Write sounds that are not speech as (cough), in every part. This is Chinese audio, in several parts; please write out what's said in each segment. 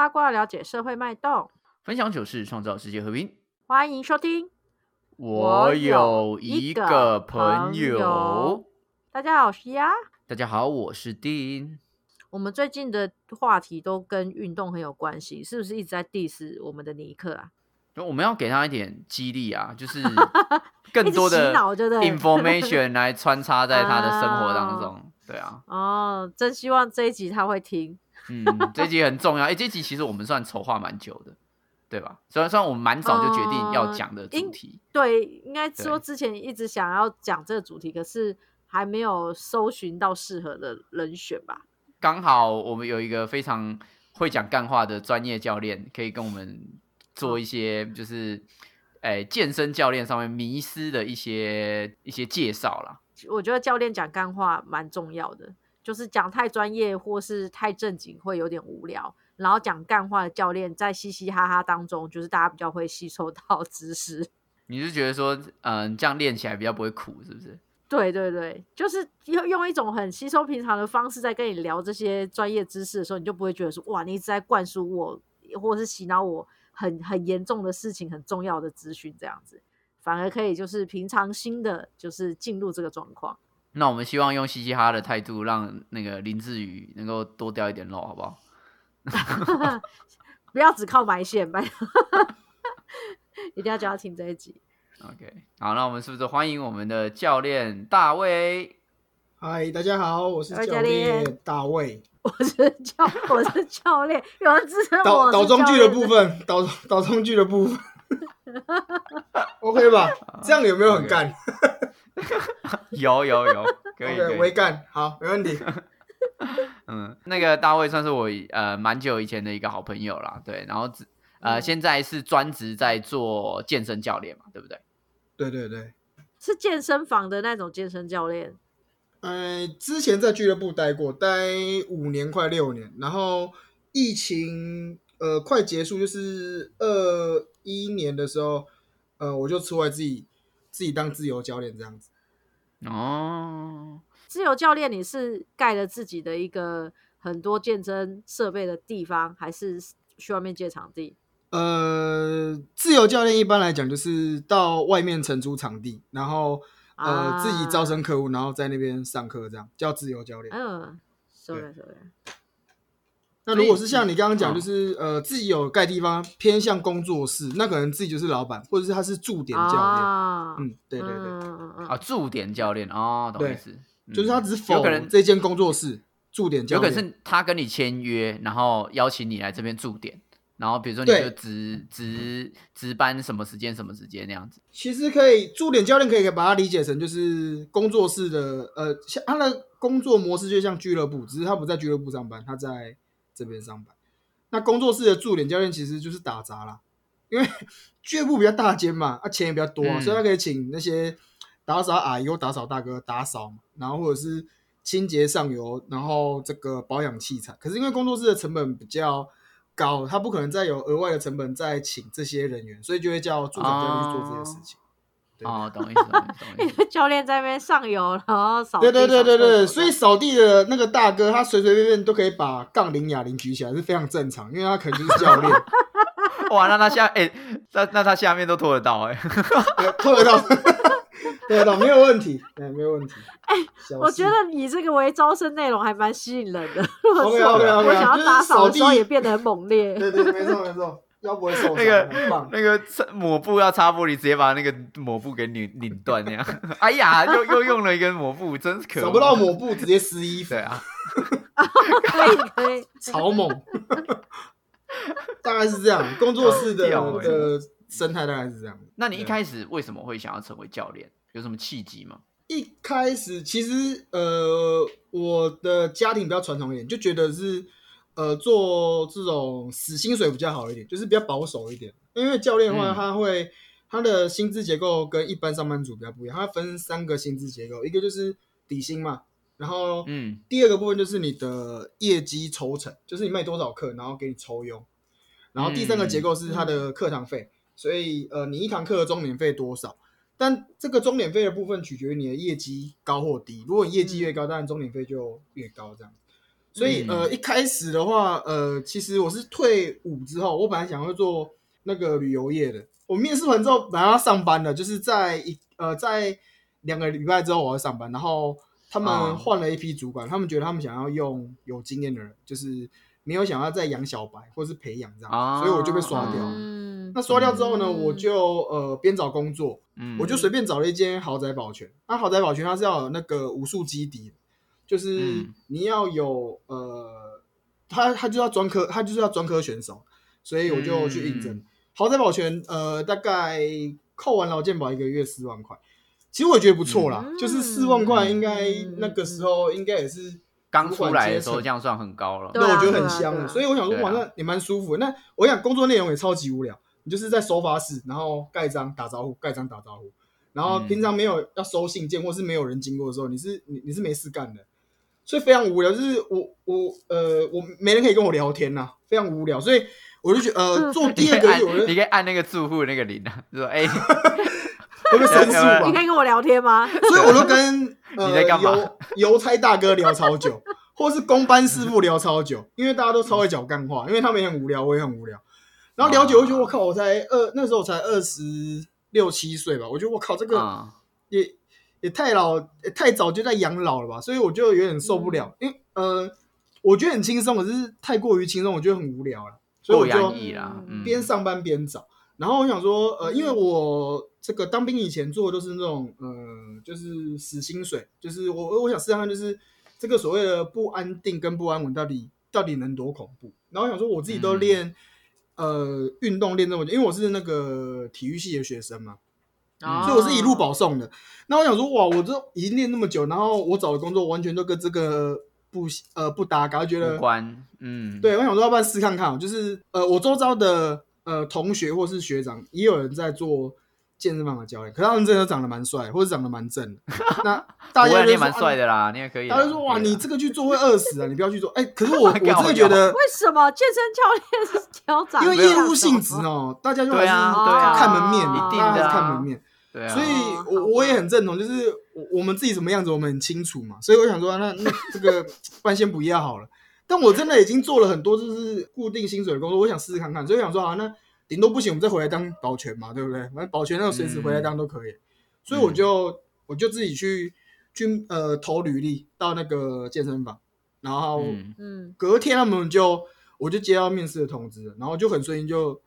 八卦了解社会脉动，分享糗事，创造世界和平。欢迎收听。我有一个朋友，大家好，我是鸭。大家好，我是丁。我们最近的话题都跟运动很有关系，是不是一直在 diss 我们的尼克啊？我们要给他一点激励啊，就是 (laughs) 更多的 information 来穿插在他的生活当中。(laughs) 对啊，哦，真希望这一集他会听。嗯，这集很重要。哎，这集其实我们算筹划蛮久的，对吧？虽然虽然我们蛮早就决定要讲的主题，对，应该说之前一直想要讲这个主题，可是还没有搜寻到适合的人选吧。刚好我们有一个非常会讲干话的专业教练，可以跟我们做一些就是，哎，健身教练上面迷失的一些一些介绍啦。我觉得教练讲干话蛮重要的，就是讲太专业或是太正经会有点无聊。然后讲干话的教练在嘻嘻哈哈当中，就是大家比较会吸收到 (laughs) 知识。你是觉得说，嗯，这样练起来比较不会苦，是不是？对对对，就是用用一种很吸收平常的方式在跟你聊这些专业知识的时候，你就不会觉得说，哇，你一直在灌输我，或者是洗脑我很很严重的事情、很重要的资讯这样子。反而可以就是平常心的，就是进入这个状况。那我们希望用嘻嘻哈的态度，让那个林志宇能够多掉一点肉，好不好？(laughs) 不要只靠埋线，拜托，(laughs) 一定要叫他听这一集。OK，好，那我们是不是欢迎我们的教练大卫？嗨，大家好，我是教练大卫。我是教，我是教练。有人支持我。导导中剧的部分，导导中剧的部分。OK 吧？这样有没有很干？(laughs) 有有有，可以微干，好，没问题。(laughs) 嗯，那个大卫算是我呃蛮久以前的一个好朋友啦，对，然后呃现在是专职在做健身教练嘛，对不对？对对对，是健身房的那种健身教练。呃，之前在俱乐部待过，待五年快六年，然后疫情呃快结束，就是二。一年的时候，呃，我就出来自己自己当自由教练这样子。哦，自由教练，你是盖了自己的一个很多健身设备的地方，还是去外面借场地？呃，自由教练一般来讲就是到外面承租场地，然后呃自己招生客户，然后在那边上课，这样叫自由教练。嗯，收了收了。那如果是像你刚刚讲，就是呃自己有盖地方偏向工作室，那可能自己就是老板，或者是他是驻点教练。嗯，对对对，啊驻点教练哦，懂意思？就是他只是否可能这间工作室驻点教练，有可能是他跟你签约，然后邀请你来这边驻点，然后比如说你就值值值班什么时间什么时间那样子。其实可以驻点教练可以把它理解成就是工作室的呃，像他的工作模式就像俱乐部，只是他不在俱乐部上班，他在。这边上班，那工作室的驻点教练其实就是打杂啦，因为俱乐部比较大间嘛，啊钱也比较多，所以他可以请那些打扫阿姨或打扫大哥打扫嘛，然后或者是清洁上游，然后这个保养器材。可是因为工作室的成本比较高，他不可能再有额外的成本再请这些人员，所以就会叫驻点教练去做这些事情。哦，懂意思，懂意思。(laughs) 教练在那边上游，然后扫。对对对对对，所以扫地的那个大哥，他随随便便都可以把杠铃哑铃举起来，是非常正常，因为他可能就是教练。(laughs) 哇，那他下哎，(laughs) 那那他下面都拖得到哎，拖得到，拖得到，没有问题，哎，没有问题。哎，我觉得你这个为招生内容还蛮吸引人的。OK OK OK，我想要打扫的时候也变得很猛烈。对对，没错没错。腰不会受伤，那个那个抹布要擦玻璃，直接把那个抹布给拧拧断那样。(laughs) 哎呀，又又用了一根抹布，真是可找不到抹布，直接撕衣服。对啊，可以可以，超猛，大概是这样。工作室的的生态大概是这样。那你一开始为什么会想要成为教练？有什么契机吗？一开始其实呃，我的家庭比较传统一点，就觉得是。呃，做这种死薪水比较好一点，就是比较保守一点。因为教练的话，他会他的薪资结构跟一般上班族比较不一样，他分三个薪资结构，一个就是底薪嘛，然后嗯，第二个部分就是你的业绩抽成，就是你卖多少课，然后给你抽佣，然后第三个结构是他的课堂费，所以呃，你一堂课的钟点费多少？但这个钟点费的部分取决于你的业绩高或低，如果你业绩越高，当然钟点费就越高这样。所以、嗯呃，一开始的话，呃，其实我是退伍之后，我本来想要做那个旅游业的。我面试完之后，本来要上班的，就是在一呃在两个礼拜之后我要上班，然后他哦们换了一批主管，他们觉得他们想要用有经验的人，就是没有想要再养小白或是培养这样，啊所以我就被刷掉。嗯那刷掉之后呢，嗯我就呃边找工作，嗯我就随便找了一间豪宅保全。那豪宅保全它是要有那个武术基底的，就是嗯。你要有呃，他他就要专科，他就是要专科选手，所以我就去应征、嗯。豪宅保全。呃，大概扣完劳健保一个月四万块，其实我也觉得不错啦，嗯。就是四万块，应该嗯那个时候应该也是刚出来的时候这样算很高了。那我觉得很香的，啊啊所以我想说，哇，那也蛮舒服。那我想工作内容也超级无聊，你就是在收发室，然后盖章打招呼，盖章打招呼，然后嗯。平常没有要收信件或是没有人经过的时候，你是你你是没事干的，所以非常无聊。就是我我呃我没人可以跟我聊天呐、非常无聊，所以我就觉得呃做第二个你可以按那个住户的那个铃啊，(laughs) 就说哎，会被申诉你可。以跟我聊天吗？(laughs) 所以我就跟呃 (laughs) 你在干嘛邮邮差大哥聊超久，或是公班师傅聊超久，因为大家都超会讲干话，因为他们也很无聊，我也很无聊。然后聊久，我觉得我靠，我才二那时候我才二十六七岁吧，我觉得我靠这个嗯也也太老，也太早就在养老了吧，所以我就有点受不了，因为呃，我觉得很轻松，可是太过于轻松，我觉得很无聊了，所以我就边上班边找。然后我想说，呃，因为我这个当兵以前做的都是那种，呃，就是死薪水，就是我我想试看看，就是这个所谓的不安定跟不安稳到底到底能多恐怖。然后我想说，我自己都嗯练、呃运动练这么久，因为我是那个体育系的学生嘛，嗯所以我是一路保送的。那我想说，哇，我这已经练那么久，然后我找的工作完全都跟这个不呃不搭嘎，觉得无关，嗯，对，我想说要不然试看看哦，就是呃，我周遭的呃同学或是学长也有人在做健身房的教练，可是他们真的长得蛮帅，或者长得蛮正的。那 (laughs) 大，家也蛮帅啊的啦，你也可以啦。大家就说哇，你这个去做会饿死啊，你不要去做。哎、可是我 (laughs) 我真干的觉得，为什么健身教练是教长？因为业务性质哦，大家就还是看门面嘛，一定大家还是的啊看门面。对啊，所以我我也很认同，就是我我们自己什么样子我们很清楚嘛，所以我想说，那那这个 (laughs) 先不要好了。但我真的已经做了很多就是固定薪水的工作，我想试试看看，所以我想说啊，那顶多不行，我们再回来当保全嘛，对不对？反正保全那个随时回来当都可以。所以我就我就自己去去呃投履历到那个健身房，然后隔天他们就我就接到面试的通知，然后就很顺利就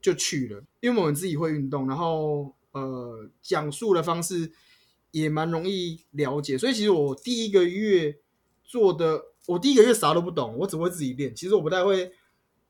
就去了，因为我们自己会运动，然后呃讲述的方式也蛮容易了解，所以其实我第一个月做的，我第一个月啥都不懂，我只会自己练，其实我不太会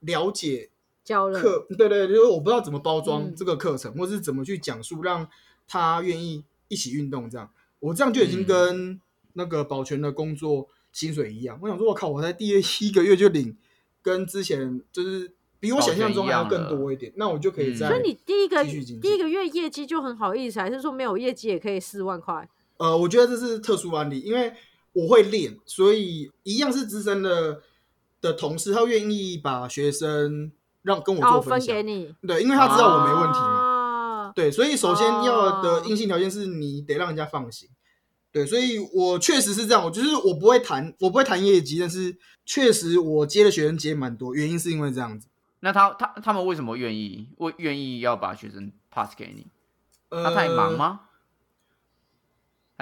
了解教了课，对对，就是我不知道怎么包装嗯这个课程，或是怎么去讲述，让他愿意一起运动。这样，我这样就已经嗯跟那个保全的工作薪水一样。我想说，我靠，我才第一个月就领，跟之前就是比我想象中还要更多一点，那我就可以嗯在。所以你第一个第一个月业绩就很好意思，还是说没有业绩也可以四万块？呃，我觉得这是特殊案例，因为我会练，所以一样是资深的的同事，他愿意把学生让跟我然后分做享给。你，对，因为他知道我没问题嘛。嘛。对，所以首先要的哦硬性条件是你得让人家放心。对，所以我确实是这样，我就是我不会谈，我不会谈业绩，但是确实我接的学生接蛮多，原因是因为这样子。那他他他们为什么愿意为愿意要把学生 pass 给你？呃，他太忙？吗？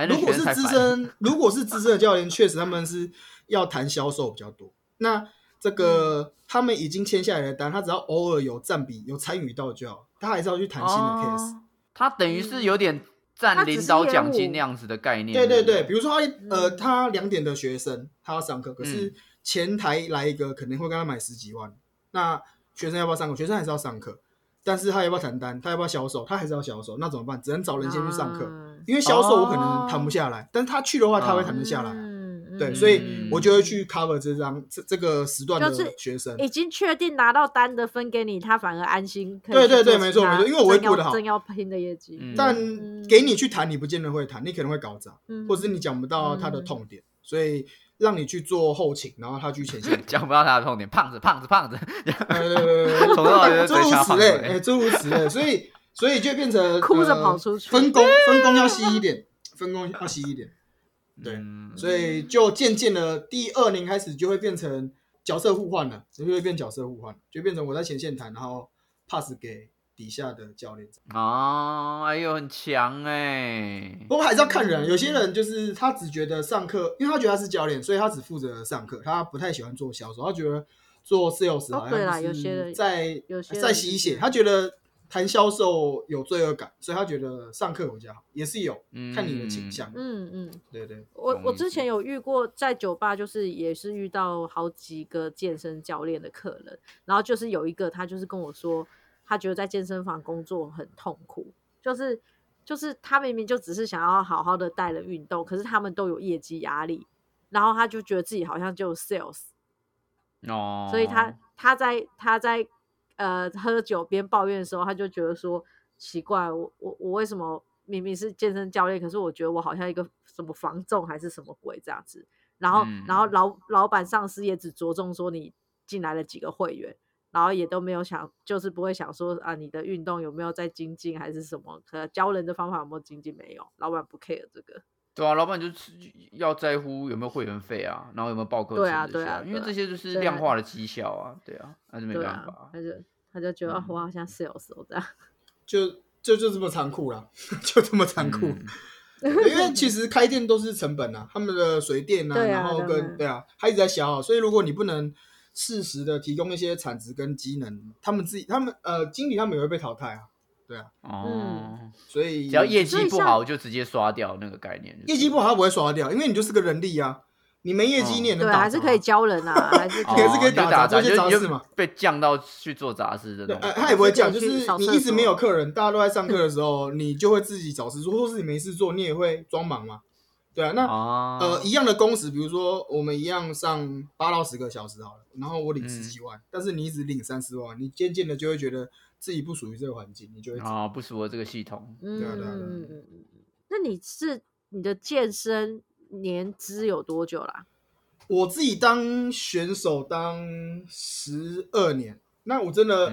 如果是？资深，如果是资深的教练，确实他们是要谈销售比较多。那这个、他们已经签下来的单，他只要偶尔有占比、有参与到就好，他还是要去谈新的 case。哦他等于是有点占领导奖金那样子的概念。对对对，比如说他呃，嗯他两点的学生他要上课，可嗯是前台来一个可能会跟他买十几万，那学生要不要上课？学生还是要上课，但是他要不要谈单？他要不要销售？他还是要销售，那怎么办？只能找人先去上课，嗯因为销售我可能谈不下来，但是他去的话他会谈得下来啊。嗯对，嗯所以嗯我就会去 cover 这张这这个时段的就是学生。已经确定拿到单的分给你，他反而安心。对对对没错没错因为我会正要顾得好真要拼的业绩。嗯但嗯给你去谈，你不见得会谈，你可能会搞砸，嗯或者是你讲不到他的痛点，所以让你去做后勤，然后他去前线。(laughs) 讲不到他的痛点，胖子胖子胖子，对对对对对。从头到尾就诸如此类，哎，诸如此类，所以所以就变成哭着呃跑出去。分工分工要细一点，分工要细一点。对嗯。所以就渐渐的第二年开始就会变成角色互换了，就会变角色互换，就变成我在前线谈，然后 pass 给底下的教练。哦，哎呦，很强哎，不过还是要看人，有些人就是他只觉得上课，因为他觉得他是教练，所以他只负责上课，他不太喜欢做销售，他觉得做 sales 好哦对啦像是有些人在有些人在吸血，他觉得谈销售有罪恶感，所以他觉得上课比较好，也是有看你的倾向。嗯嗯，对对，我我之前有遇过在酒吧，就是也是遇到好几个健身教练的客人，然后就是有一个他就是跟我说，他觉得在健身房工作很痛苦，就是就是他明明就只是想要好好的带人运动，可是他们都有业绩压力，然后他就觉得自己好像就 sales，哦，所以他他在他在呃喝酒边抱怨的时候，他就觉得说奇怪，我我我为什么明明是健身教练，可是我觉得我好像一个什么防重还是什么鬼这样子。然后、然后嗯。老老板上司也只着重说你进来了几个会员，然后也都没有想，就是不会想说啊你的运动有没有在精进还是什么，可教人的方法有没有精进没有，老板不 care 这个。对啊，老板就是要在乎有没有会员费啊，然后有没有报课对啊程对啊对啊因为这些就是量化的绩效啊，对啊，那就没办法，。他就他就觉得、我好像 sales 哦这样。(laughs) 就就就这么残酷啦，(laughs) 就这么残酷。(laughs) 嗯因为其实开店都是成本啊，他们的水电啊，啊然后跟对啊，他一直在消耗，所以如果你不能适时的提供一些产值跟机能，他们自己他们呃经理他们也会被淘汰啊，对啊，哦，所以只要业绩不好就直接刷掉那个概念。就是业绩不好他不会刷掉，因为你就是个人力啊，你没业绩你也能打、还是可以。教人啊，还是可以也 (laughs) 是可以打杂做杂就你就一些杂事嘛被降到去做杂事的对，呃，那种。他也不会这样，还就是你一直没有客人，大家都在上课的时候，你就会自己找事做，或是你没事做，你也会装忙嘛。对啊，那啊，呃，一样的工时，比如说我们一样上八到十个小时好了，然后我领嗯十几万，但是你只领三四万，你渐渐的就会觉得自己不属于这个环境，你就会走。啊，不符合这个系统。嗯对啊对啊对。那你是你的健身年资有多久啦？我自己当选手当十二年，那我真的、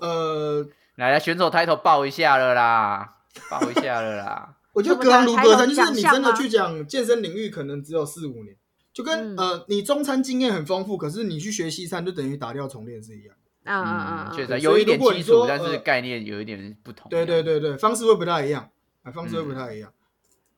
呃，来来，选手抬头抱一下了啦，抱一下了啦。我觉得隔行如隔山，就是你真的去讲健身领域，可能只有四五年，就跟、嗯呃你中餐经验很丰富，可是你去学西餐就等于打掉重练是一样。嗯嗯嗯，嗯，确嗯实有一点基础，但是呃概念有一点不同。对对，对对，方式会不太一样，啊，方式会不太一样，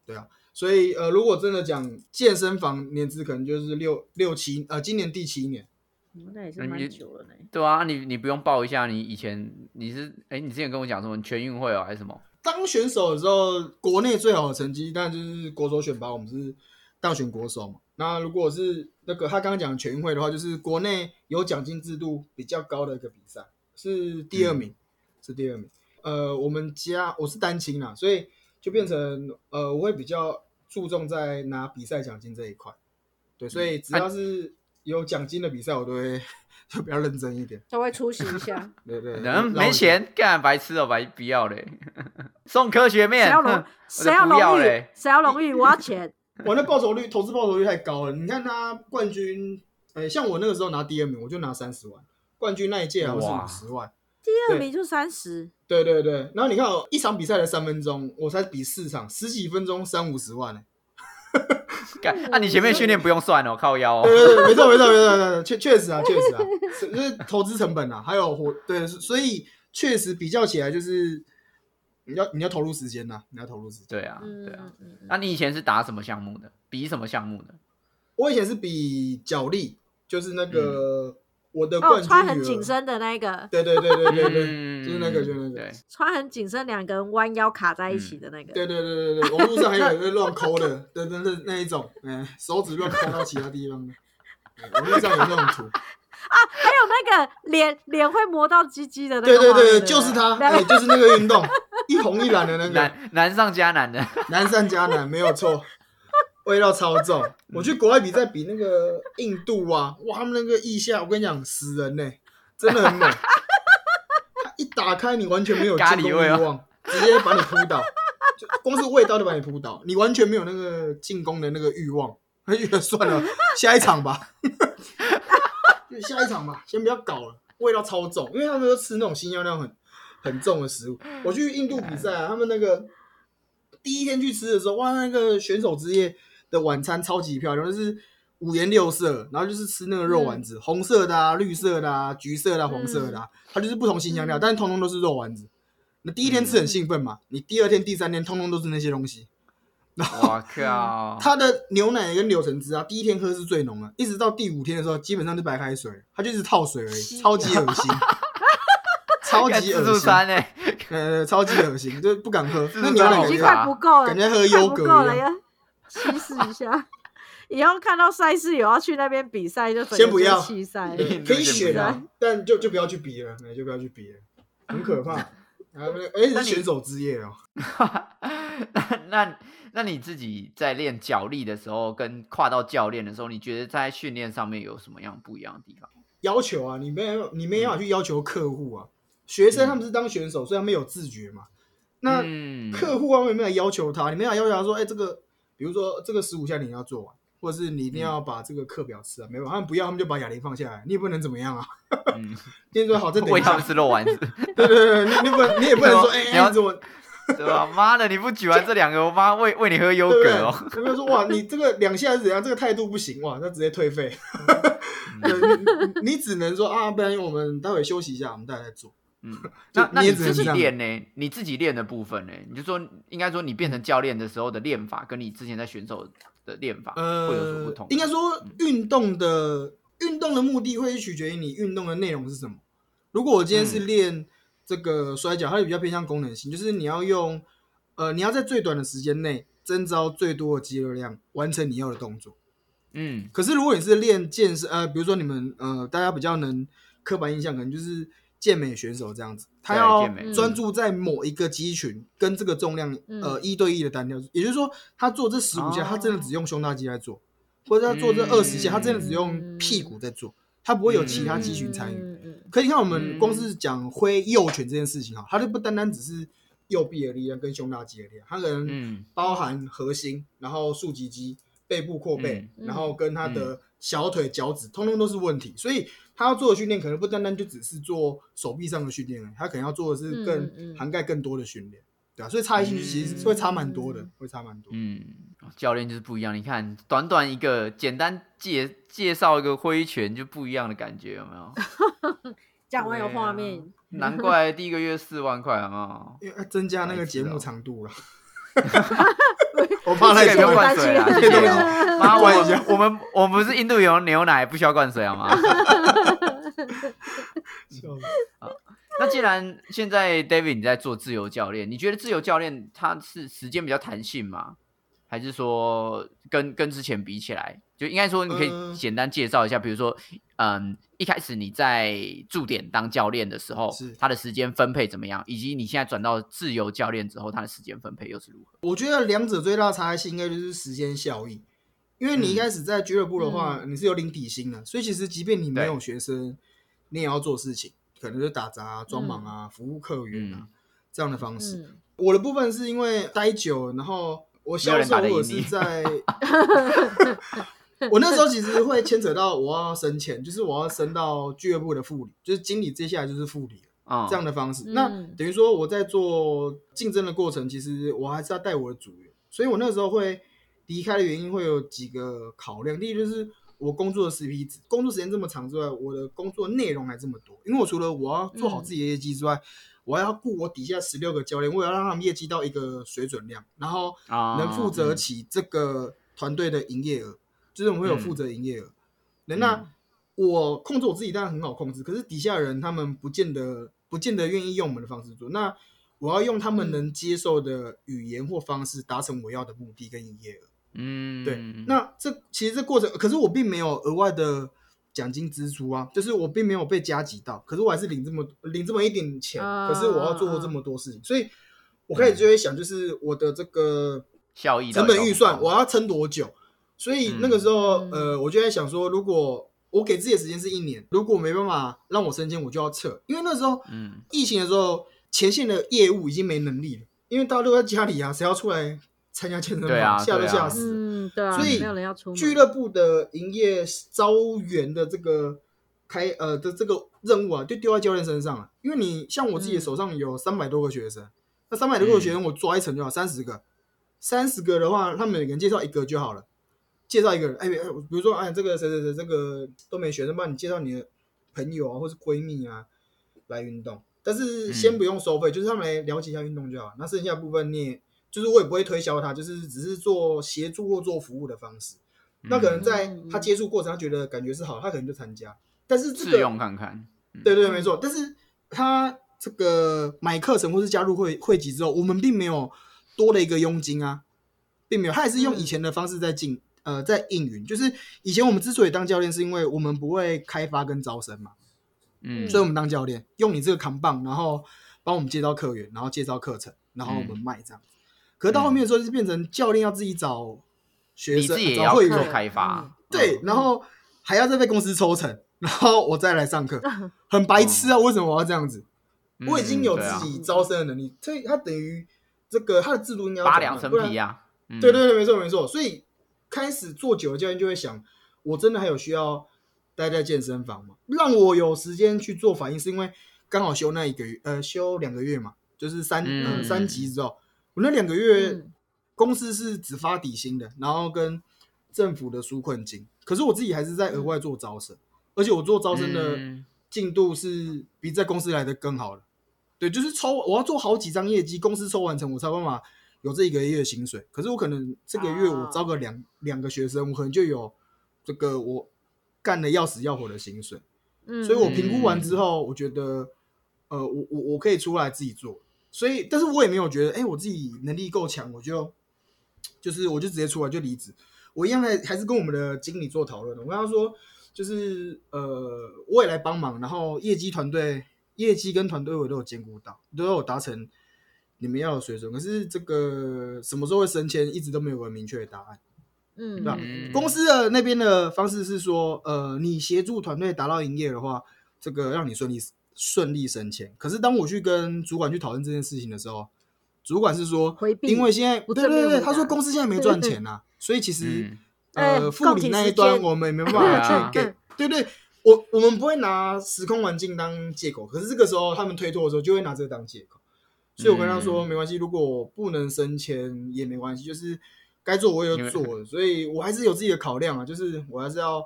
对啊，所以呃，如果真的讲健身房年资，可能就是六六七，呃，今年第七年，嗯那也是蛮久了呢。对啊，你你不用报一下，你以前你是哎，你之前跟我讲什么全运会哦，还是什么？当选手的时候，国内最好的成绩，那就是国手选拔，我们是当选国手嘛。那如果是那个他刚刚讲的全运会的话，就是国内有奖金制度比较高的一个比赛，是第二名，是第二名。呃，我们家我是单亲啦，所以就变成呃，我会比较注重在拿比赛奖金这一块。对，所以只要是有奖金的比赛，我都会就比较认真一点。稍微出席一下，(laughs) 对对，人没钱干白痴哦，白不要嘞，(laughs) 送科学谁面，要荣谁要荣 (laughs) 誉嘞，谁要荣誉，我要钱。我那报酬率，投资报酬率太高了。你看他冠军，呃、像我那个时候拿第二名，我就拿三十万，冠军那一届好像是五十万。第二名就三十，对对对，然后你看哦，一场比赛的三分钟，我才比四场，十几分钟三五十万呢、(laughs) 干，那你前面训练不用算哦，靠腰哦。对对对，没错没错没错没错，确确实啊确实啊，是就是投资成本啊，还有活对，所以确实比较起来就是你要你要投入时间呐、你要投入时间。对啊，嗯对啊。那你以前是打什么项目的？比什么项目的？我以前是比脚力，就是那个、我的哦，冠军穿很紧身的那个，(laughs) 对对对对对对，嗯就是那个就是那个对，穿很紧身，两个人弯腰卡在一起的那个。对对对对对，网络上还有乱抠的，对对对，那一种，嗯，手指乱抠到其他地方的，对网络上有那种图啊，还有那个脸脸会磨到鸡鸡的那个对对。对，就是他，哎，就是那个运动，一红一蓝的那个，难难上加难的。难上加难，没有错，味道超重。我去国外比赛，比那个印度啊，哇，他们那个腋下，我跟你讲，死人呢，真的很猛。一打开，你完全没有进攻欲望，直接把你扑倒，就光是味道就把你扑倒，你完全没有那个进攻的那个欲望。他就觉得算了，下一场吧，就下一场吧，先不要搞了，味道超重，因为他们都吃那种新药量很很重的食物。我去印度比赛啊，他们那个第一天去吃的时候，哇，那个选手之夜的晚餐超级漂亮，就是五颜六色，然后就是吃那个肉丸子，红色的啊、绿色的啊、橘色的、啊、黄色的、啊，它就是不同新香料，但是通通都是肉丸子。那第一天吃很兴奋嘛，你第二天、第三天通通都是那些东西。我靠，(laughs) 它的牛奶跟柳橙汁啊，第一天喝是最浓的，一直到第五天的时候，基本上是白开水，它就是套水而已，超级恶心，(laughs) 超级 (laughs) 恶心？呃，超级恶心，就是不敢喝。那牛奶感觉已经快不够了，感觉喝快优格了，稀释一下。(laughs) 以后看到赛事有要去那边比赛，就先不要弃赛。可以选啊，但就就不要去比了，哎就不要去比了，很可怕。啊，不是，选手之夜哦。(laughs) 那那那你自己在练脚力的时候，跟跨到教练的时候，你觉得在训练上面有什么样不一样的地方？要求啊，你没有你没办法去要求客户啊。学生他们是当选手，所以他们有自觉嘛。那嗯客户方面没有要求他，你没有要求他说，哎、这个比如说这个十五下你要做完，或者是你一定要把这个课表吃完，没有，他们不要，他们就把哑铃放下来，你也不能怎么样啊。嗯，(laughs) 今天说好，这等一下喂他们，吃肉丸子，(laughs) 对对对，你你不能，你也不能说，哎、你要哎你怎么对吧？妈的，你不举完这两个，我妈喂喂你喝优？格哦。有没有说哇，你这个两下是怎样？这个态度不行哇，那直接退费。(laughs) 嗯对你你你只能说啊，不然我们待会休息一下，我们待会再做。嗯，(laughs) 那那你自己练呢？你自己练的部分呢？你就说，应该说你变成教练的时候的练法，跟你之前在选手的练法会有什么不呃同？，应该说运动的运动的目的会取决于你运动的内容是什么。如果我今天是嗯练这个摔跤，它就比较偏向功能性，就是你要用呃，你要在最短的时间内增招最多的肌肉量，完成你要的动作。嗯可是如果你是练健身，呃，比如说你们呃，大家比较能刻板印象，可能就是健美选手这样子，他要专注在某一个肌群跟这个重量嗯。呃一对一的单挑，也就是说，他做这十五下，哦他真的只用胸大肌在做，或者他做这二十下，嗯他真的只用屁股在做，他不会有其他肌群参与。可你看，我们嗯。光是讲挥右拳这件事情哈，它就不单单只是右臂的力量跟胸大肌的力量，它可能嗯。包含核心，然后竖脊肌、背部扩背，嗯然后跟他的小腿、脚趾，通通都是问题。所以他要做的训练，可能不单单就只是做手臂上的训练，他可能要做的是更嗯嗯涵盖更多的训练，对啊，所以差异性其实会差蛮多的，会差蛮多。嗯，教练就是不一样。你看，短短一个简单介介绍一个挥拳就不一样的感觉，有没有？(laughs) 讲完有画面，难怪第一个月四万块，有没有？因为增加那个节目长度了，(laughs) 我怕这个也不用。灌水啊，谢。妈，我我们我们不是印度有牛奶，不需要灌水好吗？(laughs) 那既然现在 David 你在做自由教练，你觉得自由教练他是时间比较弹性吗？还是说跟跟之前比起来，就应该说你可以嗯简单介绍一下，比如说，嗯，一开始你在驻点当教练的时候是，他的时间分配怎么样，以及你现在转到自由教练之后，他的时间分配又是如何？我觉得两者最大差异性应该就是时间效益，因为你一开始在俱乐部的话，你是有领底薪的，所以其实即便你没有学生，你也要做事情，可能就是打杂、啊、装忙啊、服务客源啊、嗯这样的方式。嗯，我的部分是因为待久了，然后我销售或者打得赢你是在，(laughs) 我那时候其实会牵扯到我要升迁，就是我要升到俱乐部的副理，就是经理接下来就是副理这样的方式。嗯那等于说我在做竞争的过程，其实我还是要带我的组员，所以我那时候会离开的原因会有几个考量。第一就是我工作的 CP 值，工作时间这么长之外，我的工作内容还这么多，因为我除了我要做好自己的业绩之外，我要雇我底下十六个教练，我要让他们业绩到一个水准量，然后啊能负责起这个团队的营业额，就是我们会有负责营业额。那我控制我自己当然很好控制，可是底下人他们不见得不见得愿意用我们的方式做。那我要用他们能接受的语言或方式达成我要的目的跟营业额。嗯，对，那这其实这过程，可是我并没有额外的奖金支出啊，就是我并没有被加急到，可是我还是领这么领这么一点钱，啊。可是我要做这么多事情，所以我开始就会想，就是我的这个效益成本预算我要撑多久？所以那个时候，嗯。呃，我就在想说，如果我给自己的时间是一年，如果没办法让我升迁，我就要撤，因为那时候嗯。疫情的时候，前线的业务已经没能力了，因为大家都在家里啊，谁要出来参加健身对啊房，吓都对啊吓死。嗯，对啊，所以俱乐部的营业招员的这个开呃的这个任务啊，就丢在教练身上了。因为你像我自己嗯手上有三百多个学生，那三百多个学生我抓一层就好，三十个，三十个的话，他们每个人介绍一个就好了。介绍一个人，哎，哎比如说哎这个谁谁谁这个都没学生，帮你介绍你的朋友啊，或是闺蜜啊来运动，但是先不用收费，就是他们来了解一下运动就好。那剩下部分你也就是我也不会推销他，就是只是做协助或做服务的方式。那可能在他接触过程，他觉得感觉是好，他可能就参加。但是这试个用看看，对对对，没错。但是他这个买课程或是加入会会籍之后，我们并没有多了一个佣金啊，并没有，他还是用以前的方式在进、呃在应援。就是以前我们之所以当教练，是因为我们不会开发跟招生嘛，嗯，所以我们当教练，用你这个扛棒，然后帮我们介绍客源，然后介绍课程，然后我们卖这样。可是到后面的时候，就变成教练要自己找学生你自己也找会员开发，对，然后还要再被公司抽成，然后我再来上课，(laughs) 很白痴啊！为什么我要这样子？嗯我已经有自己招生的能力，所以他等于这个他的制度应该要扒两层皮啊，嗯对对对，没错没错。所以开始做久了，教练就会想，我真的还有需要待在健身房吗？让我有时间去做反应，是因为刚好休那一个月，呃，休两个月嘛，就是三、呃嗯三级之后，我那两个月、嗯公司是只发底薪的，然后跟政府的纾困金，可是我自己还是在额外做招生，而且我做招生的嗯进度是比在公司来的更好的。对，就是抽我要做好几张业绩，公司抽完成，我才有办法有这一个月的薪水。可是我可能这个月我招个两、两个学生，我可能就有这个我干的要死要活的薪水。嗯所以我评估完之后，我觉得呃，我我我可以出来自己做。所以，但是我也没有觉得，哎、我自己能力够强，我就就是我就直接出来就离职。我一样还还是跟我们的经理做讨论的。我跟他说，就是呃，我也来帮忙，然后业绩团队、业绩跟团队我都有兼顾到，都有达成你们要的水准。可是这个什么时候会升迁，一直都没有个明确的答案。嗯对吧嗯公司的那边的方式是说，呃，你协助团队达到营业的话，这个让你顺利顺利升迁。可是当我去跟主管去讨论这件事情的时候，主管是说因为现在不对对对，他说公司现在没赚钱呐、所以其实、呃副理那一端我们也没 (laughs) 办法去给。对对，我我们不会拿时空环境当借口，可是这个时候他们推脱的时候，就会拿这个当借口。所以我跟他说、嗯没关系，如果我不能升迁也没关系，就是该做我也有做了，所以我还是有自己的考量啊，就是我还是要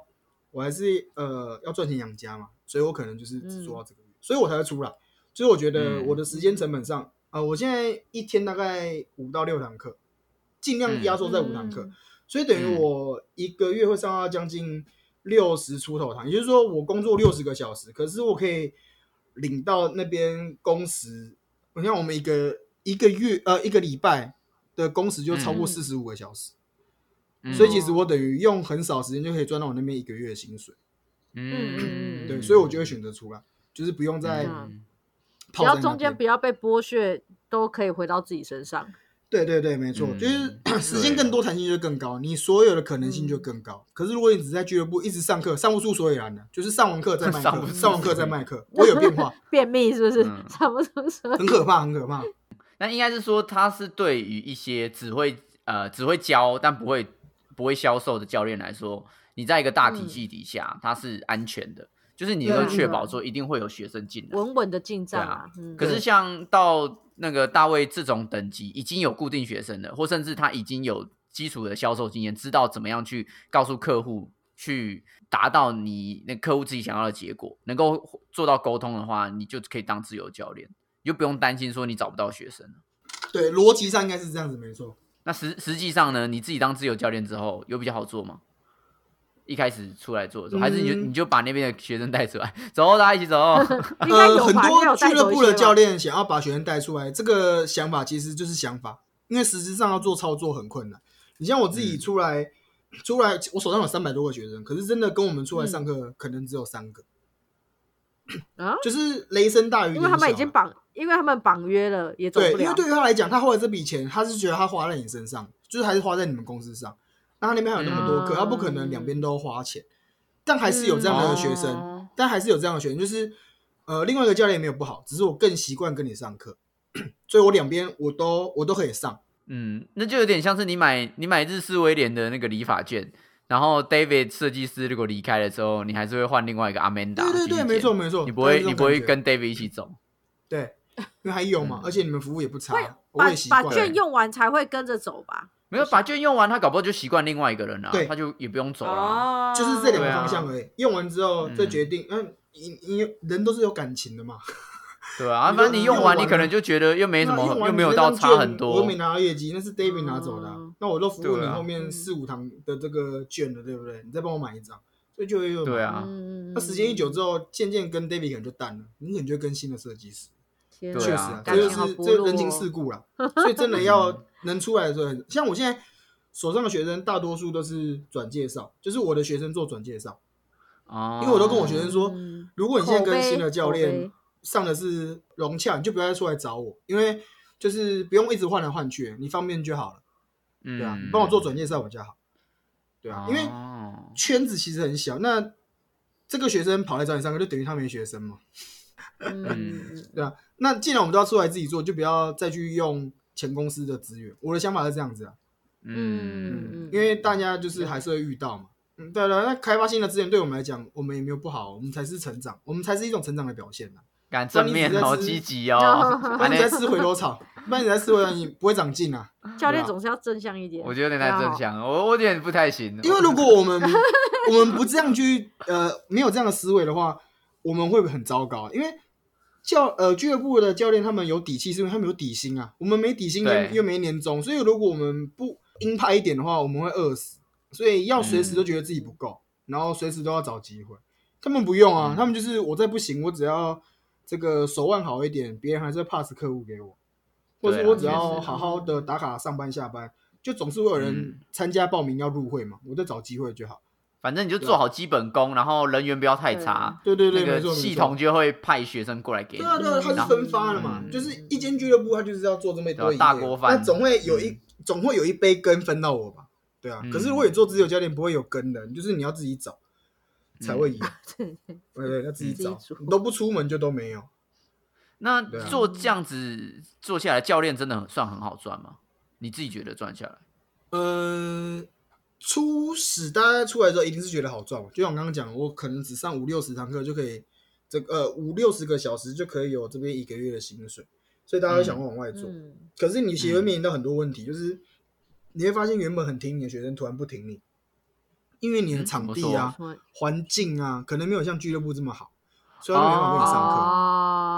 我还是呃要赚钱养家嘛，所以我可能就是只做到这个月，所以我才会出来。所以我觉得嗯。我的时间成本上，呃，我现在一天大概五到六堂课，尽量压缩在五堂课。嗯。所以等于我一个月会上到将近六十出头堂，也就是说我工作六十个小时，可是我可以领到那边工时，你看我们一个一个月呃一个礼拜的工时就超过嗯。四十五个小时，嗯。所以其实我等于用很少时间就可以赚到我那边一个月的薪水，嗯对，所以我就会选择出来，就是不用再嗯只要中间不要被剥削，都可以回到自己身上。对对对，没错，嗯就是时间更多，弹性就更高，你所有的可能性就更高。可是如果你只在俱乐部一直上课，上不出所以然的，就是上完课再卖课，上上完课再卖课，我有变化，(laughs) 便秘是不是？嗯差不多是。很可怕，很可怕。那应该是说，他是对于一些只会呃只会教但不会不会销售的教练来说，你在一个大体系底下，它是安全的，就是你能够确保说一定会有学生进来。稳稳的进账啊。嗯可是像到那个大卫这种等级，已经有固定学生了，或甚至他已经有基础的销售经验，知道怎么样去告诉客户，去达到你那客户自己想要的结果，能够做到沟通的话，你就可以当自由教练，你就不用担心说你找不到学生了。对，逻辑上应该是这样子，没错。那实实际上呢，你自己当自由教练之后，有比较好做吗？一开始出来做的时候，还是你你就把那边的学生带出来，(laughs) 走，大家一起走。(laughs) 呃，应该有？很多俱乐部的教。练想要把学生带出来，这个想法其实就是想法，因为实质上要做操作很困难。你像我自己嗯出来，出来我手上有三百多个学生，可是真的跟我们出来嗯上课，可能只有三个，啊，(clears throat) 就是雷声大雨。因为他们已经绑，因为他们绑约了，也走，不了。因为对于他来讲，他花了这笔钱，他是觉得他花在你身上，就是还是花在你们公司上。那他那边还有那么多课，嗯他不可能两边都花钱，但还是有这样的学生，哦但还是有这样的学生，就是呃，另外一个教练也没有不好，只是我更习惯跟你上课，(clears throat) 所以我两边我都我都可以上。嗯，那就有点像是你买你买日式威廉的那个理发券，然后 David 设计师如果离开了之后，你还是会换另外一个 Amanda 对对对，继续剪没错没错，你不会你不会跟 David 一起走。对，因为还有嘛，嗯而且你们服务也不差把也习惯。把券用完才会跟着走吧？没有把券用完，他搞不好就习惯另外一个人了、对他就也不用走了。哦，就是这两个方向而已。用完之后再嗯决定，嗯，你你人都是有感情的嘛，对啊，你反正你用完，你可能就觉得又没什么又没有到差很多我又没。拿到业绩，那是 David 拿走的啊、嗯那我都服务你后面嗯四五堂的这个券了，对不对？你再帮我买一张，所以就会有对啊嗯，那时间一久之后，渐渐跟 David 可能就淡了，你可能就跟新的设计师。天对啊确实啊，这就是这人情世故啦。所以真的要能出来的时候很，像我现在手上的学生，大多数都是转介绍，就是我的学生做转介绍。啊，因为我都跟我学生说嗯。如果你现在跟新的教口练上的是融洽，你就不要再出来找我，因为就是不用一直换来换去，你方便就好了，嗯，对啊，你帮我做转介绍比较好，对啊，因为哦。圈子其实很小，那这个学生跑来找你上课，就等于他没学生嘛，嗯，(laughs) 对啊，那既然我们都要出来自己做，就不要再去用前公司的资源。我的想法是这样子啊，嗯，嗯因为大家就是还是会遇到嘛。嗯，对了，那开发新的资源对我们来讲，我们也没有不好，我们才是成长，我们才是一种成长的表现呐。敢正面好积极哦。(laughs) 不然你在吃回头草，不然你在吃回头，你不会长进啊。(laughs) 教练总是要正向一点，我觉得有点太正向了，我我有点不太行。因为如果我们我们不这样去呃没有这样的思维的话，我们会很糟糕。因为教呃俱乐部的教练他们有底气，是因为他们有底薪啊。我们没底薪又又没年终，所以如果我们不鹰派一点的话，我们会饿死。所以要随时都觉得自己不够，然后随时都要找机会。他们不用啊，嗯他们就是我再不行，我只要这个手腕好一点，别人还是会 pass 客户给我，或者我只要好好的打卡上班下班，就总是会有人嗯参加报名要入会嘛，我再找机会就好。反正你就做好基本功，然后人员不要太差，对对对，那个系统就会派学生过来给你对。啊对啊，它是分发的嘛，嗯就是一间俱乐部，他就是要做这么多对啊大锅饭那总会有一总会有一杯羹分到我吧？对啊，嗯可是如果你做自由教练，不会有羹的，就是你要自己找才会赢。对 (laughs) 对对，要自己找你都不出门就都没有。(laughs) 那做这样子做下来，教练真的很算很好赚吗？你自己觉得赚下来？嗯，初始大家出来之后，一定是觉得好赚。就像我刚刚讲，我可能只上五六十堂课就可以，这个呃五六十个小时就可以有这边一个月的薪水，所以大家会想往外做。嗯可是你其实会面临到很多问题，就是你会发现原本很听你的学生突然不听你，因为你的嗯场地啊、说环境啊，可能没有像俱乐部这么好，所以他没办法跟你上课。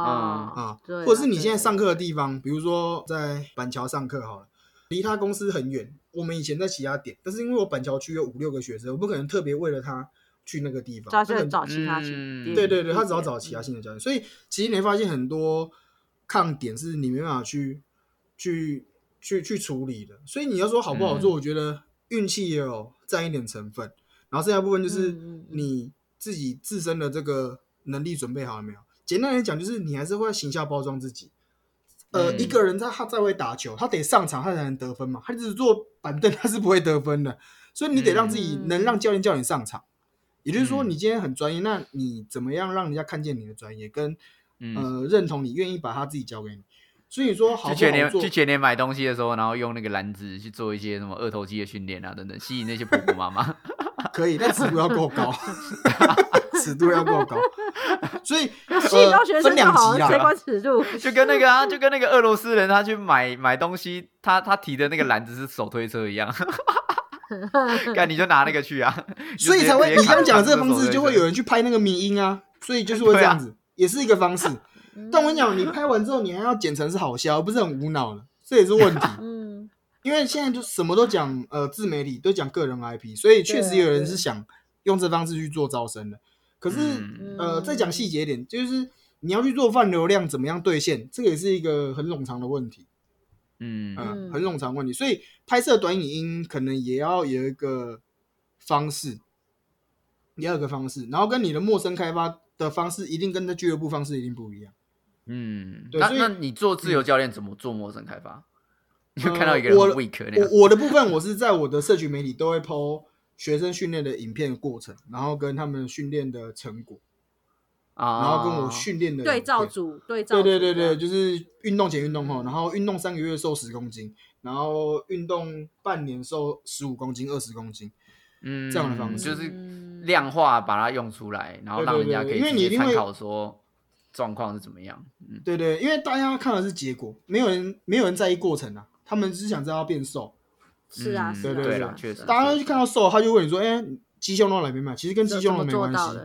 哦，啊，对啊或者是你现在上课的地方，比如说在板桥上课好了，离他公司很远。我们以前在其他点，但是因为我板桥区有五六个学生，我不可能特别为了他去那个地方。抓去那个找其他嗯，对对对，他只要找嗯其他新的教练，所以其实你会发现很多抗点是你没办法去去去去处理的。所以你要说好不好做，嗯我觉得运气也有占一点成分，然后剩下部分就是你自己自身的这个能力准备好了没有？简单来讲，就是你还是会行销包装自己。呃，嗯一个人他他在会打球，他得上场，他才能得分嘛。他只是坐板凳，他是不会得分的。所以你得让自己嗯能让教练叫你上场。也就是说，嗯你今天很专业，那你怎么样让人家看见你的专业，跟嗯，呃认同你，愿意把他自己交给你？所以说好去全不好做年去全年买东西的时候，然后用那个篮子去做一些什么二头肌的训练啊等等，吸引那些婆婆妈妈。可以，但尺度要够高，(laughs) 尺度要够高。所以吸引到学生就两级好了，谁。管尺度？就跟那个啊，就跟那个俄罗斯人他去买买东西，他他提的那个篮子是手推车一样，(laughs) 干你就拿那个去啊，(laughs) 所以才会你刚讲的这个方式，就会有人去拍那个迷音啊，所以就是会这样子，也是一个方式。(laughs) 但我跟你讲，你拍完之后，你还要剪成是好笑，而不是很无脑的，这也是问题。嗯，因为现在就什么都讲呃自媒体，都讲个人 IP，所以确实有人是想用这方式去做招生的。可是、嗯呃，再讲细节一点，就是你要去做泛流量，怎么样兑现，这个也是一个很冗长的问题，嗯嗯，嗯很冗长问题。所以拍摄短影音可能也要有一个方式，也要有一个方式，然后跟你的陌生开发的方式一定跟在俱乐部方式一定不一样。嗯，对所以那那你做自由教练怎么做陌生开发？你就呃看到一个人我 weak 那样，我我的部分，我是在我的社群媒体都会 PO 学生训练的影片的过程，然后跟他们训练的成果，啊，然后跟我训练的对。照组，对照对组，对对对，就是运动前、运动后，然后运动三个月瘦十公斤，然后运动半年瘦十五公斤、二十公斤。嗯这样的方式就是嗯量化把它用出来，然后让人家可以直接参你一定会考说状况是怎么样。嗯对对，因为大家看的是结果，没有人没有人在意过程啊，他们只想知道要变瘦，是啊，嗯是啊，对对是啊确实大家去看到瘦，他就问你说：“哎、鸡胸肉来没买？”其实跟鸡胸肉没关系。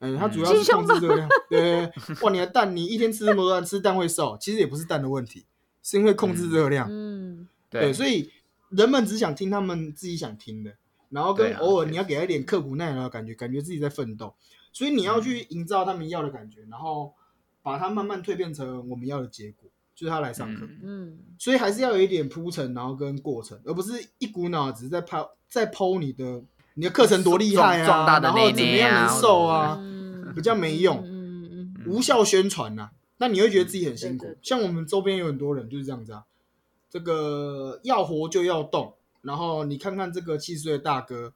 嗯，它主嗯要是控制热量。对，(laughs) 哇，你的蛋，你一天吃那么多蛋，吃蛋会瘦，其实也不是蛋的问题，是因为控制热量。嗯，对，所以人们只想听他们自己想听的，然后跟偶尔你要给他一点刻苦耐劳的感觉，感觉自己在奋斗。所以你要去营造他们要的感觉，然后把它慢慢蜕变成我们要的结果，就是他来上课。嗯嗯，所以还是要有一点铺陈，然后跟过程，而不是一股脑只是在抛在剖你的你的课程多厉害啊，壮壮大的然后怎么样啊能瘦啊，嗯比较没用嗯嗯无效宣传呐、那你会觉得自己很辛苦。像我们周边有很多人就是这样子啊，这个要活就要动，然后你看看这个七十岁的大哥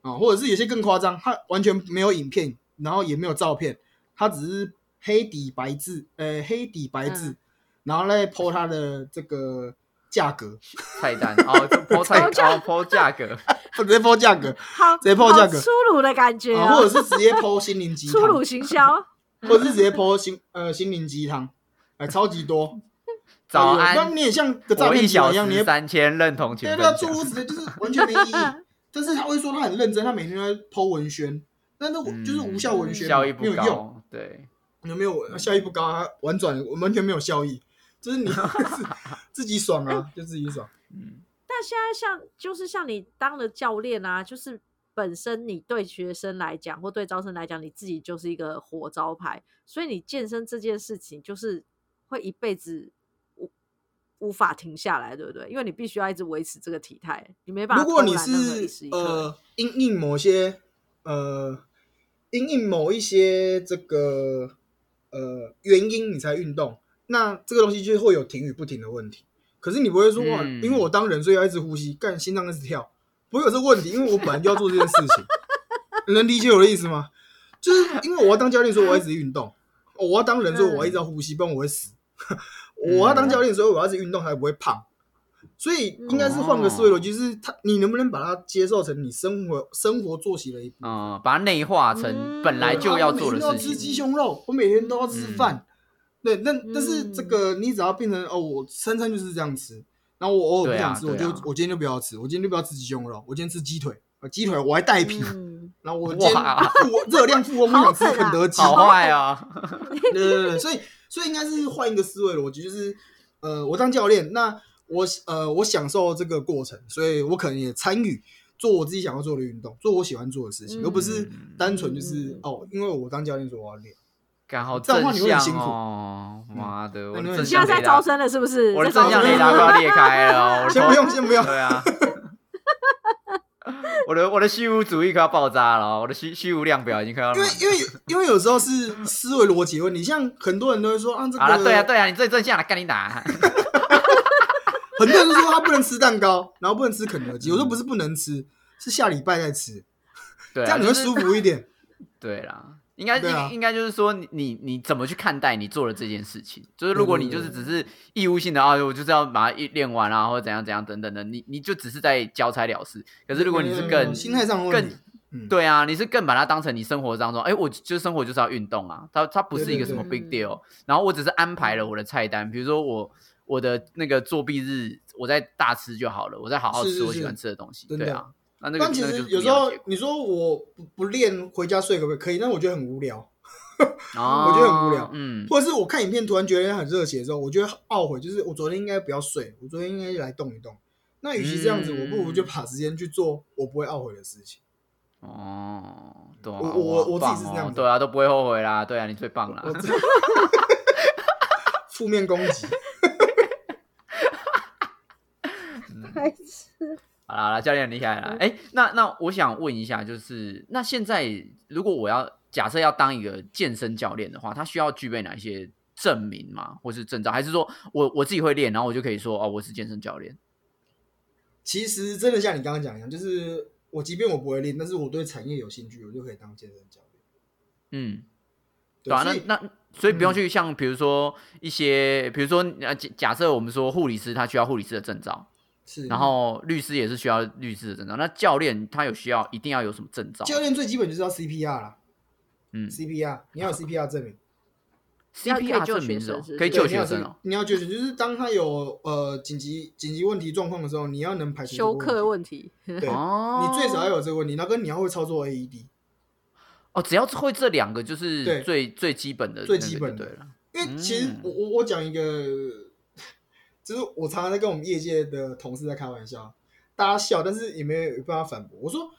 啊，或者是有些更夸张，他完全没有影片，然后也没有照片，他只是黑底白字，呃，黑底白字，嗯然后来剖它的这个价格，菜单哦，就抛 (laughs) 菜抛价哦，抛价格，直接剖价格，好，直接剖价格。粗鲁的感觉啊，啊，或者是直接剖心灵鸡汤，粗鲁行销，或者是直接剖心呃心灵鸡汤，哎，超级多。早那安，你也像个诈骗小团一样，你也时三千认同请对对啊，分享诸如此类，就是完全没意义。(laughs) 但是他会说他很认真，他每天都在剖文宣，那那嗯就是无效文宣嘛，效益不没有用，高，对，有没有效益不高，他婉转完全没有效益，就是你 (laughs) 自己爽啊，就自己爽。嗯但现在像就是像你当了教练啊，就是本身你对学生来讲，或对招生来讲，你自己就是一个活招牌，所以你健身这件事情就是会一辈子无无法停下来，对不对？因为你必须要一直维持这个体态，你没办法如果你是。呃因应某些呃因应某一些这个呃原因你才运动，那这个东西就会有停与不停的问题。可是你不会说哇，嗯因为我当人所以要一直呼吸，干心脏一直跳，不会有这个问题，因为我本来就要做这件事情。你 (laughs) 能理解我的意思吗？就是因为我要当教练，所以我要一直运动；我要当人，所以我要一直要呼吸，不然我会死。(laughs) 我要当教练，所以我要一直运动，才不会胖。所以应该是换个思维逻辑，就是他，你能不能把它接受成你生活生活作息的一部分？嗯，把它内化成嗯本来就要做的事我每天都要吃鸡，胸肉，我每天都要吃饭。对，那但是嗯。这个你只要变成哦，我三餐就是这样吃，然后我偶尔不想吃，我就我今天就不要吃，我今天就不要吃鸡胸肉，我今天吃鸡腿，呃鸡腿我还带皮，嗯，(laughs) 然后我今天我 (laughs) 热量富翁，我想吃肯德基，好坏啊，(laughs) 对对对，所以所以应该是换一个思维逻辑，就是呃，我当教练，那我呃我享受这个过程，所以我可能也参与做我自己想要做的运动，做我喜欢做的事情，嗯而不是单纯就是嗯。哦，因为我当教练，所以我要练。干好正向哦，妈的，我你会很正你现在在向雷达，招生了是不是？我的正向雷达都要裂开了 (laughs) 先不用，先不用，对啊，(laughs) 我的我的虚无主义快要爆炸了哦，我的虚虚无量表已经快要因为因为因为有时候是思维逻辑问题，像很多人都会说啊，这个对啊对啊，你最正向了，干你打，(laughs) 很多人都说他不能吃蛋糕，然后不能吃肯德基，我说不是不能吃，是下礼拜再吃，对啊，这样你会舒服一点。对啦，应该应应该就是说你你你怎么去看待你做的这件事情？就是如果你就是只是义务性的啊，我就是要把它一练完啊，或者怎样怎样等等的，你你就只是在交差了事。可是如果你是更嗯心态上的问题，嗯，对啊，你是更把它当成你生活当中，哎，我就是生活就是要运动啊，它它不是一个什么 big deal。然后我只是安排了我的菜单，比如说我我的那个作弊日，我在大吃就好了，我在好好吃我喜欢吃的东西。对啊，那那个但其实有时候你说我不不练回家睡可不可以？可以，但我觉得很无聊，哦 (laughs) 我觉得很无聊嗯，或者是我看影片突然觉得很热血的时候，我觉得懊悔，就是我昨天应该不要睡，我昨天应该来动一动。那与其这样子，嗯我不如就把时间去做我不会懊悔的事情。哦，对啊，我我我自己是这样对啊，都不会后悔啦，对啊，你最棒啦我。(laughs) 负面攻击，白痴好啦，好啦教练很厉害啦。哎、那那我想问一下，就是那现在如果我要假设要当一个健身教练的话，他需要具备哪一些证明吗？或是证照？还是说我我自己会练，然后我就可以说哦，我是健身教练？其实真的像你刚刚讲一样，就是我即便我不会练，但是我对产业有兴趣，我就可以当健身教练。嗯，对对啊，那那所以不用嗯去像比如说一些，比如说呃假假设我们说护理师他需要护理师的证照，是，然后律师也是需要律师的证照，那教练他有需要一定要有什么证照？教练最基本就是要 CPR 啦嗯，，CPR 你要有 CPR 证明。CPR 救证明是可以救学生哦。你要救学生，就是当他有呃紧急紧急问题状况的时候，你要能排除这个休克问题，对，哦，你最少要有这个问题，然后跟你要会操作 AED，哦，只要会这两个就是最最基本的最基本的对了。因为其实嗯我我我讲一个，就是我常常在跟我们业界的同事在开玩笑，大家笑，但是也没有办法反驳。我说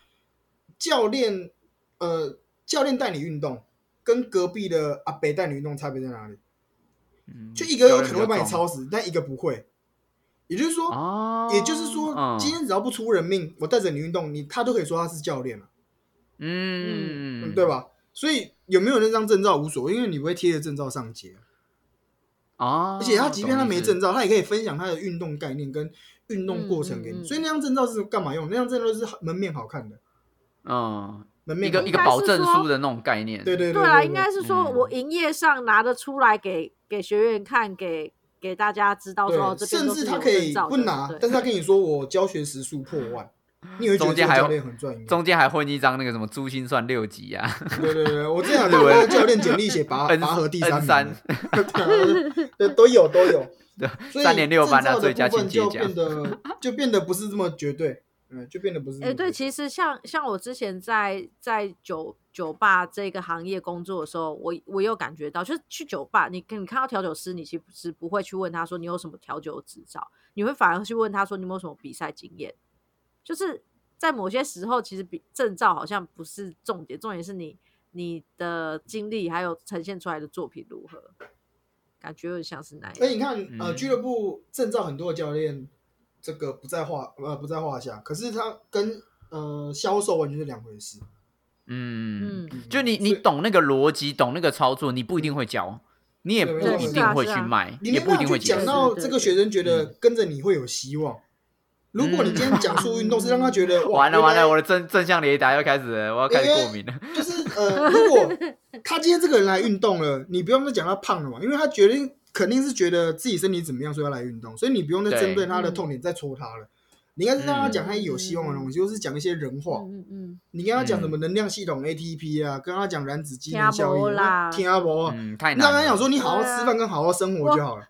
教练，呃，教练带你运动，跟隔壁的阿北带你运动差别在哪里？嗯就一个有可能会把你超死，但一个不会。也就是说，哦，也就是说，嗯今天只要不出人命，我带着你运动，你他都可以说他是教练了，嗯嗯，对？吧？所以有没有那张证照无所谓，因为你不会贴着证照上街。哦，而且他即便他没证照，他也可以分享他的运动概念跟运动过程给你。嗯嗯。嗯所以那张证照是干嘛用？那张证照是门面好看的，嗯，门面一个一个保证书的那种概念。对对对啊，对，应该是说嗯。我营业上拿得出来给给学员看，给给大家知道说甚至他可以不拿，但是他跟你说我教学时数破万，中间还教练很赚。中间还混一张那个什么珠心算六级啊，对对对，我之前有看过教练简历写拔 N 拔河第三名三的，(laughs) 对对都有都有。所以三年六班的啊最佳进阶奖变得 (laughs) 就变得不是这么绝对，嗯，就变得不是这哎、对，其实像像我之前在在酒酒吧这个行业工作的时候，我我有感觉到，就是去酒吧，你你看到调酒师，你其实不会去问他说你有什么调酒执照，你会反而去问他说你有没有什么比赛经验。就是在某些时候，其实比证照好像不是重点，重点是你你的经历还有呈现出来的作品如何，感觉有点像是那样。哎，你看，呃，嗯俱乐部证照很多的教练，这个不在话呃不在话下，可是他跟呃销售完全是两回事。嗯，嗯，就你你懂那个逻辑，懂那个操作，你不一定会教，你也不一定会去卖，你也不一定会。讲到这个学生觉得跟着你会有希望。如果你今天讲述运动是让他觉得完了完了，我的正正向雷达要开始了，我要开始过敏了。就是呃，如果他今天这个人来运动了，你不用再讲他胖了嘛，因为他决定肯定是觉得自己身体怎么样，所以要来运动，所以你不用再针对他的痛点再戳他了。你应该是让他讲他有希望的东西，就是讲一些人话。嗯嗯你跟他讲什么能量系统 ATP 啊，跟他讲燃脂机能效应听阿伯，嗯，太你难了。让他讲说你好好吃饭跟好好生活就好了，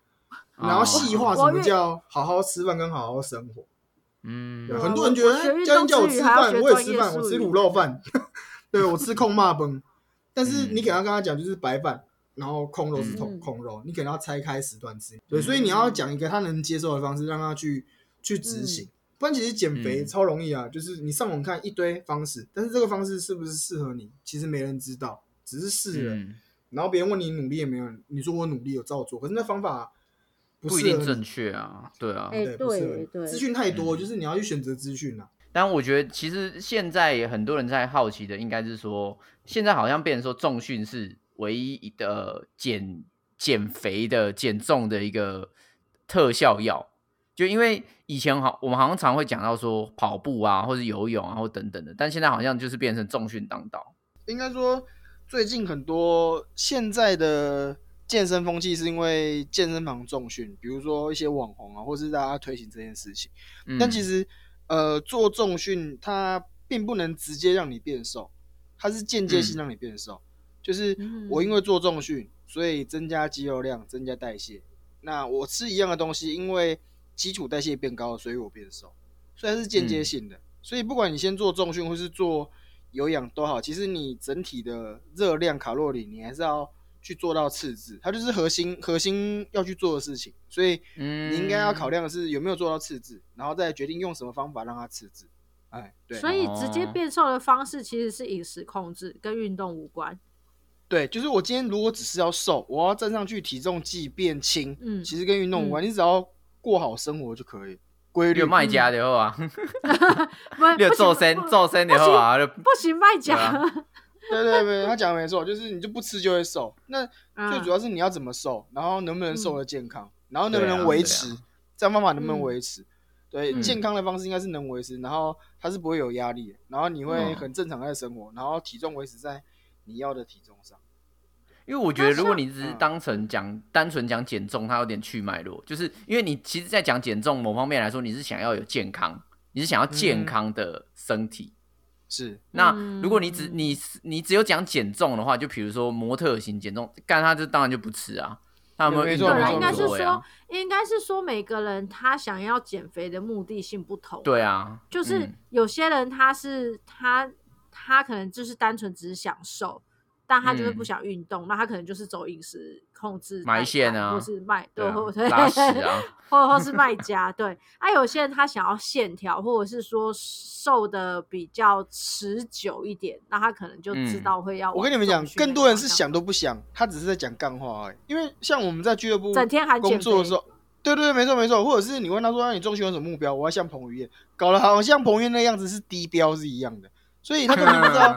哦然后细化什么叫好好吃饭跟好好生活。嗯。对，很多人觉得我学运哎教练叫我吃饭，我也吃饭，我吃卤肉饭，(laughs) 对我吃控骂崩。但是嗯你可能要跟他讲，就是白饭，然后空肉是空肉，你给他要拆开时段吃。对，所以你要讲一个他能接受的方式，让他去去执行。不然其实减肥嗯。超容易啊，就是你上网看一堆方式，但是这个方式是不是适合你，其实没人知道，只是试了。嗯，然后别人问你努力也没有，你说我努力有照做，可是那方法不不一定正确啊，对啊。哎对，对对资讯太多，嗯就是你要去选择资讯啊。但我觉得其实现在很多人在好奇的，应该是说，现在好像变成说重训是唯一的减减肥的减重的一个特效药。就因为以前好，我们好像常会讲到说跑步啊，或者游泳啊，或等等的，但现在好像就是变成重训当道。应该说，最近很多现在的健身风气是因为健身房重训，比如说一些网红啊，或是大家推行这件事情。嗯、但其实，呃，做重训它并不能直接让你变瘦，它是间接性让你变瘦。就是嗯我因为做重训，所以增加肌肉量，增加代谢。那我吃一样的东西，因为基础代谢变高了，所以我变瘦。所以它是间接性的。所以不管你先做重训或是做有氧都好，其实你整体的热量卡路里，你还是要去做到赤字，它就是核心核心要去做的事情。所以嗯你应该要考量的是有没有做到赤字，然后再决定用什么方法让它赤字。哎，对所以直接哦变瘦的方式其实是饮食控制，跟运动无关。对，就是我今天如果只是要瘦，我要站上去体重计变轻，嗯其实跟运动无关，你只要过好生活就可以，规律有。卖家的话，不，你有不行瘦身不瘦身的话，就不行卖对假。啊对对对，他讲的没错，就是你就不吃就会瘦。那嗯最主要是你要怎么瘦，然后能不能瘦的健康，然后能不能维持，啊这样方法能不能嗯维持？对，嗯健康的方式应该是能维持，然后它是不会有压力的，然后你会嗯很正常在生活，然后体重维持在你要的体重上。因为我觉得，如果你只是嗯当成讲单纯讲减重，它有点去脉络，就是因为你其实，在讲减重某方面来说，你是想要有健康，你是想要健康的身体，是那如果你只嗯你你只有讲减重的话，就比如说模特型减重，干他这当然就不吃啊。他有没有运动对啦，错没错应该是说应该是说每个人他想要减肥的目的性不同。对，啊，就是嗯有些人他是他他可能就是单纯只是享受，但他就是不嗯想运动，那他可能就是走饮食控制埋线啊或是卖对啊或者拉屎啊，(laughs) 或或是卖家，对。啊，有些人他想要线条，或者是说瘦的比较持久一点，那他可能就知嗯道会要。我跟你们讲，更多人是想都不想，他只是在讲干话而已。因为像我们在俱乐部整天喊减肥工作的时候，对对对，没错没错，或者是你问他说，那你重训有什么目标？我要像彭于晏，搞得好像彭于晏那样子是低标是一样的，所以他根本不知道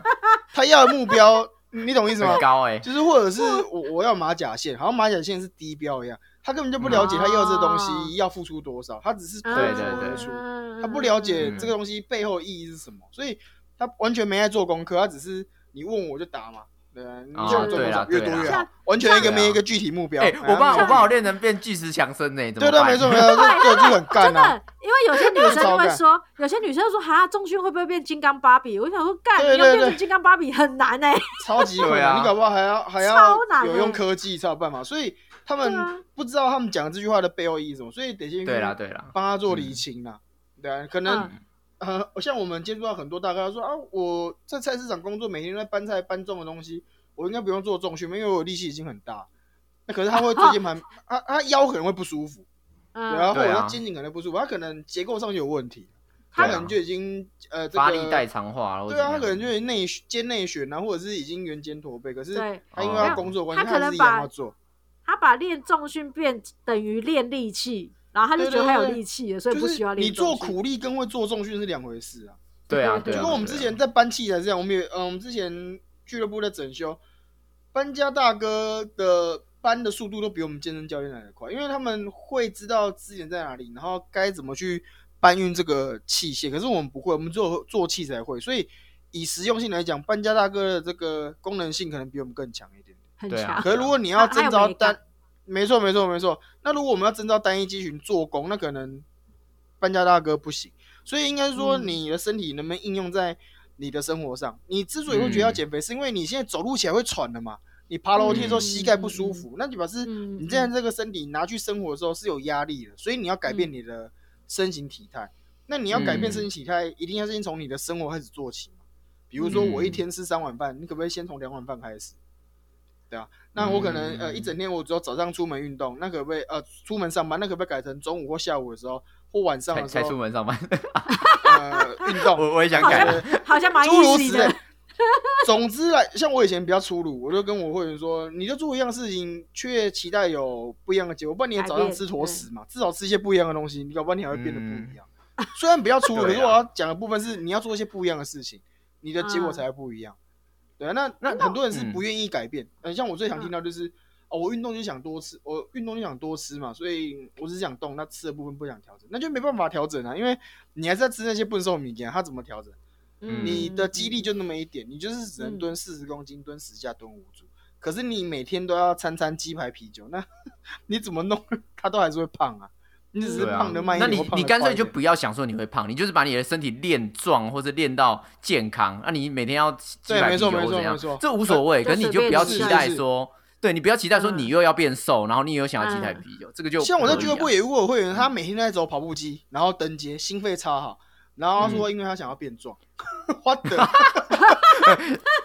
他要的目标，你懂意思吗？很？高哎，就是或者是我我要马甲线，好像马甲线是低标一样，他根本就不了解他要这东西要付出多少，他只是对对对。他不了解嗯。这个东西背后的意义是什么，所以他完全没在做功课，他只是你问我就答嘛，对啊，你哦想做多对啦少越多越好，完全一个像没一个具体目标。哎，我把我把我练成变巨石强森呢，怎么对对，办没错没错，这这就很干真啊的，，因为有些女生就会说，有些女生就说，哈，重训会不会变金刚芭比？我想说，干，对对对你要变成金刚芭比很难哎、超级难，你搞不好还要还要有用欸科技才有办法，所以他们不知道他们讲这句话的背后意义是什么，所以得先对啦对啦，帮他做理清啦。对啊，可能嗯呃，像我们接触到很多大哥他说啊，我在菜市场工作，每天都在搬菜搬重的东西，我应该不用做重训，因为我力气已经很大。那可是他会椎间盘，(laughs) 他他腰可能会不舒服，对啊，嗯，或者他肩颈可能不舒服，他可能结构上就有问题，他可能就已经呃这个发力代偿化了，或对啊，他可能就是内肩内旋啊，或者是已经圆肩驼背，可是他因为工作关系，他可能还是一样把要做。他把练重训变等于练力气，然后他就觉得他有力气了，所以不就是需要练你做。苦力跟会做重训是两回事啊。对啊，对对啊，就跟我们之前在搬器材这样，我们也嗯，我们之前俱乐部在整修，搬家大哥的搬的速度都比我们健身教练来的快，因为他们会知道资源在哪里，然后该怎么去搬运这个器械。可是我们不会，我们做做器材会，所以以实用性来讲，搬家大哥的这个功能性可能比我们更强一点。很对啊强。可是如果你要征还有美召单感，没错没错没错。那如果我们要征召单一肌群做工，那可能搬家大哥不行。所以应该说，嗯你的身体能不能应用在你的生活上？你之所以会觉得要嗯减肥，是因为你现在走路起来会喘的嘛？你爬楼梯的时候嗯膝盖不舒服，那就表示嗯你现在这个身体拿去生活的时候是有压力的，所以你要改变嗯你的身形体态。那你要改变嗯身形体态，一定要先从你的生活开始做起嘛。比如说，我一嗯天吃三碗饭，你可不可以先从两碗饭开始？对啊，那我可能、呃嗯一整天我只有早上出门运动，那可不可以呃出门上班，那可不可以改成中午或下午的时候或晚上的时候才出门上班，呃运动？(laughs) 我我也想改，好像蛮诸如 easy 此类的。。总之来，像我以前比较粗鲁，我就跟我会员说，你就做一样事情，却期待有不一样的结果，不然你也早上吃坨屎嘛，至少吃一些不一样的东西，你搞不好你还会变得不一样。虽然比较粗鲁，可是我要讲的部分是，你要做一些不一样的事情，你的结果嗯才会不一样。对啊，那那那很多人是嗯不愿意改变，嗯，像我最常听到就是，哦，我运动就想多吃，我运动就想多吃嘛，所以我只想动，那吃的部分不想调整，那就没办法调整啊，因为你还是在吃那些笨瘦米干，它怎么调整？嗯你的肌力就那么一点，你就是只能嗯蹲四十公斤，蹲十下，蹲五组。可是你每天都要餐餐鸡排啤酒，那 (laughs) 你怎么弄，他都还是会胖啊。你只是胖的慢一点，那你你干脆就不要想说你会胖，你就是把你的身体练壮或者练到健康。那、你每天要几百啤对没错没酒或怎样错没错，这无所谓。可是你就不要期待说，对你不要期待说嗯你又要变瘦，然后你又想要几台嗯啤酒，这个就像我在俱乐部也遇过有会员，他每天都在走跑步机，然后登阶，心肺超好，然后他说因为他想要变壮，(laughs) what the？(laughs)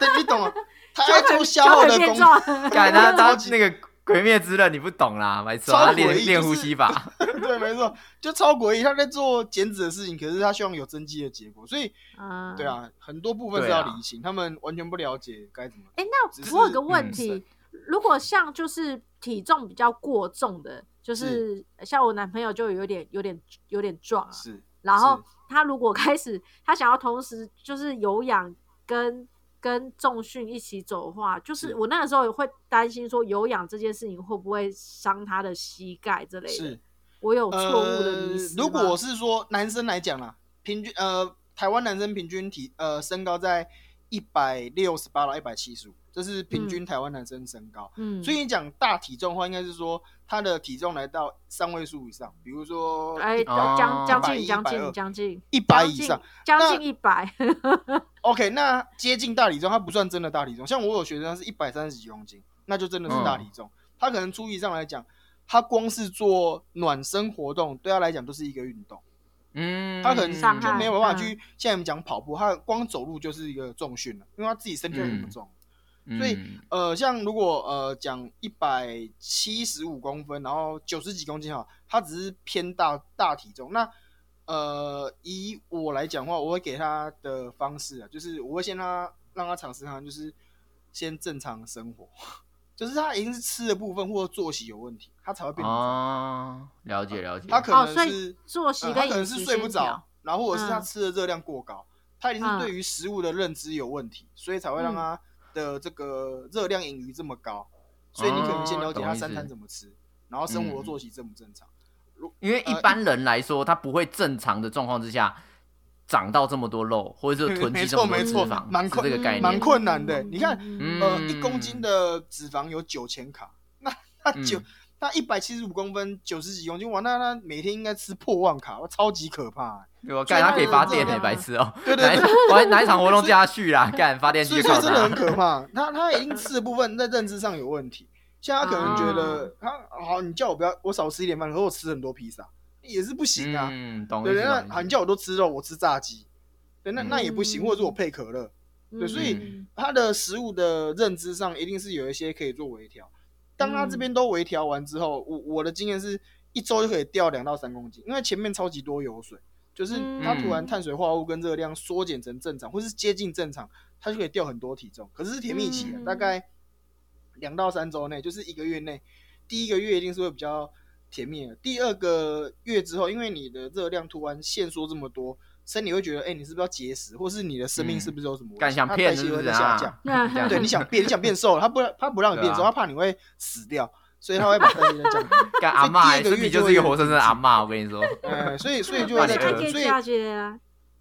对，你懂吗？他爱做消耗的工作，干他超级他那个鬼灭之刃你不懂啦，白痴哦，超他练练呼吸法，(laughs) 对，没错，就超诡异。他在做减脂的事情，可是他希望有增肌的结果，所以嗯对。啊，很多部分是要理清，他们完全不了解该怎么。哎，那我有个问嗯题，如果像就是体重比较过重的，就是像我男朋友就有点有点有点壮啊，是，然后他如果开始他想要同时就是有氧跟跟重训一起走的话，就是是我那个时候也会担心说有氧这件事情会不会伤他的膝盖之类的。是。我有错误的迷思、呃。如果是说男生来讲啦，平均呃，台湾男生平均体呃身高在一百六十八到一百七十五，这是平均台湾男生身高。嗯，所以你讲大体重的话，应该是说他的体重来到三位数以上，比如说哎，哦将将近110将近120将近一百以上。将那近一百，(laughs) OK，那接近大体重，他不算真的大体重。像我有学生是一百三十几公斤，那就真的是大体重。他可能初级上来讲，他光是做暖身活动，对他来讲都是一个运动。嗯，他可能就没有办法嗯。去像我们讲跑步，他光走路就是一个重训了，因为他自己身体就那么重。所以嗯呃，像如果呃讲一百七十五公分，然后九十几公斤哈，他只是偏大大体重。那呃，以我来讲的话，我会给他的方式啊，就是我会先让他让他尝试看，就是先正常生活，(laughs) 就是他一定是吃的部分或者作息有问题，他才会变。哦，了解了解，他可能是、以作息呃他可能是睡不着，然后或者是他嗯吃的热量过高，他一定是嗯对于食物的认知有问题，所以才会让嗯他的这个热量盈余这么高。所以你可能先了解他三餐怎么吃，然后生活作息正不正常。因为一般人来说，他不会正常的状况之下长到这么多肉，或者是囤积没这么多脂错没错肪，蛮困这个概念。蛮困难的你看嗯呃，嗯一公斤的脂肪有九千卡，那他九嗯他一百七十五公分，九十几公斤，哇，那他每天应该吃破万卡，哇，超级可怕欸。对我干他可以发电白痴哦！(laughs) 对对对哪一场我还哪一场活动叫他去啦？干发电所机所以真的很。可怕。他他已经吃的部分在认知上有问题，像他可能觉得他好，你叫我不要我少吃一点饭，可是我吃很多披萨也是不行啊。嗯，懂对那好，你叫我都吃肉，我吃炸鸡，对，那嗯那也不行，或者是我配可乐，对所以嗯他的食物的认知上一定是有一些可以做微调。当他这边都微调完之后，我我的经验是一周就可以掉两到三公斤，因为前面超级多油水，就是他突然碳水化合物跟热量缩减成正常，或是接近正常，他就可以掉很多体重。可是是甜蜜期啊，嗯大概两到三周内，就是一个月内，第一个月一定是会比较甜蜜的。第二个月之后，因为你的热量突然限缩这么多，身体会觉得，哎、你是不是要节食，或是你的生命是不是有什么危险？干想它代谢会骗是不是在下降。(laughs) 对，你想变，你想变瘦了，他不他不让你变瘦，啊他怕你会死掉，所以他会把代谢再降低。干阿妈，所以第二个身体就月就是一个活生生的点阿妈，我跟你说。呃，(laughs) 所以所以 (laughs) 就会在降低。所以，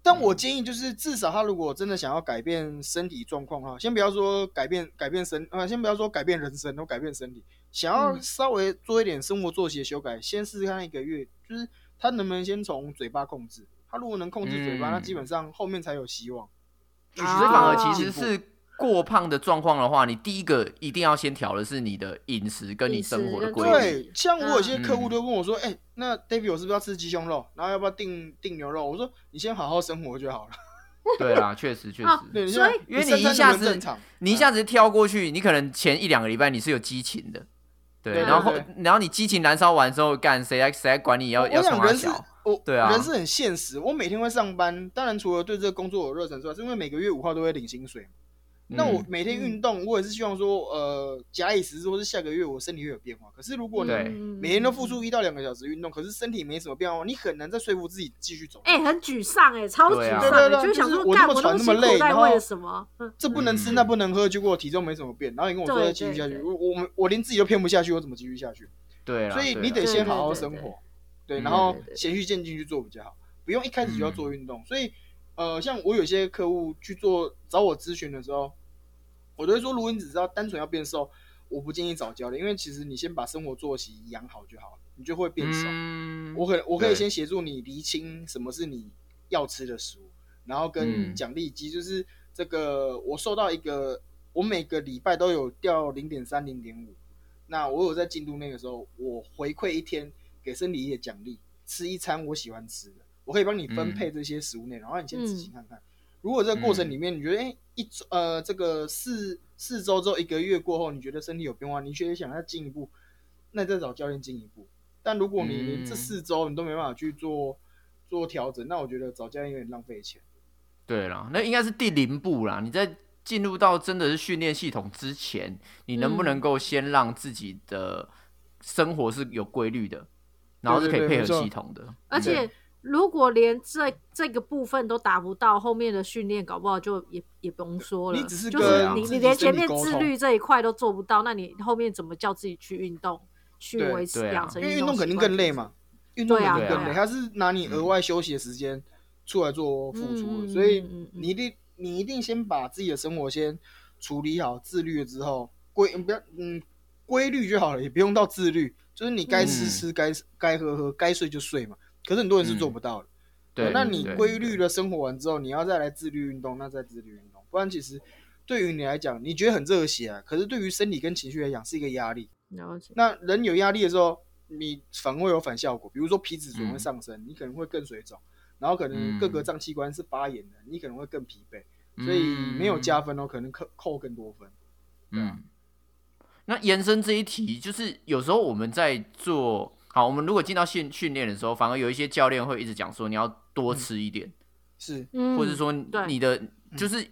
但我建议就是，至少他如果真的想要改变身体状况哈，先不要说改变改变身啊、先不要说改变人生，或改变身体，想要嗯稍微做一点生活作息的修改，先试试看一个月，就是他能不能先从嘴巴控制。他如果能控制嘴巴，嗯那基本上后面才有希望。继续啊所以反而其实是过胖的状况的话，你第一个一定要先调的是你的饮食跟你生活的规律。对，像我有些客户嗯都问我说：“哎、那 David，我是不是要吃鸡胸肉？然后要不要订订牛肉？”我说：“你先好好生活就好了。(laughs) 对啦，确实确啊实。对，你所以因为你一下子能不能正常，你一下子跳过去，你可能前一两个礼拜你是有激情的，对，然后然后你激情燃烧完之后，干谁来谁来管你要我要冲他我想人是小？我对啊人是很现实。我每天会上班，当然除了对这个工作有热忱之外，是因为每个月五号都会领薪水嘛。那我嗯每天运动，我也是希望说，呃，假以时日，或是下个月我身体会有变化。可是如果你每天都付出一到两个小时运动，可是身体没什么变化，你很难再说服自己继续走。哎、很沮丧哎、超沮丧哎、对对对就想说，就是我干我这么喘那么累然后为了什么？嗯这不能吃，嗯那不能喝，结果我体重没怎么变，然后你跟我说对要继续下去，我我我连自己都骗不下去，我怎么继续下去？对，所以你得先好好生活，对，嗯然后循序渐进去做比较好，不用一开始就要嗯做运动。所以呃，像我有些客户去做找我咨询的时候，我都会说，如果你只知道单纯要变瘦，我不建议找教练，因为其实你先把生活作息养好就好了，你就会变瘦。嗯我可我可以先协助你厘清什么是你要吃的食物，然后跟嗯奖励机，就是这个我受到一个，我每个礼拜都有掉零点三、零点五，那我有在进度那个时候，我回馈一天给身体一些奖励，吃一餐我喜欢吃的，我可以帮你分配这些食物内容，然后你先仔细看看。如果这个过程里面你觉得，哎、一周呃这个四四周之后一个月过后，你觉得身体有变化，你觉得想要进一步，那再找教练进一步。但如果你连这嗯四周你都没办法去做做调整，那我觉得找教练有点浪费钱。对啦，那应该是第零步啦。你在进入到真的是训练系统之前，你能不能嗯够先让自己的生活是有规律的，然后是可以配合系统的，而且如果连这这个部分都达不到，后面的训练搞不好就也也不用说了。你只是就是你你连前面自律这一块都做不到，那你后面怎么叫自己去运动，去维持养成因为运动肯定更累嘛，运动更累，对啊它是拿你额外休息的时间出来做付出，嗯所以你一定你一定先把自己的生活先处理好，自律了之后规不要嗯规律就好了，也不用到自律，就是你该吃嗯吃，该该喝喝，该睡就睡嘛。可是很多人是做不到的。对，那你规律的生活完之后，你要再来自律运动，那再自律运动，不然其实对于你来讲，你觉得很热血啊，可是对于身体跟情绪来讲是一个压力。了解。那人有压力的时候，你反而会有反效果，比如说皮脂醇会嗯上升，你可能会更水肿，然后可能各个嗯脏器官是发炎的，你可能会更疲惫，所以没有加分哦，可能扣扣更多分。对啊嗯，那延伸这一题，就是有时候我们在做好，我们如果进到训训练的时候，反而有一些教练会一直讲说你要多吃一点，是，嗯，或者说对你的就是，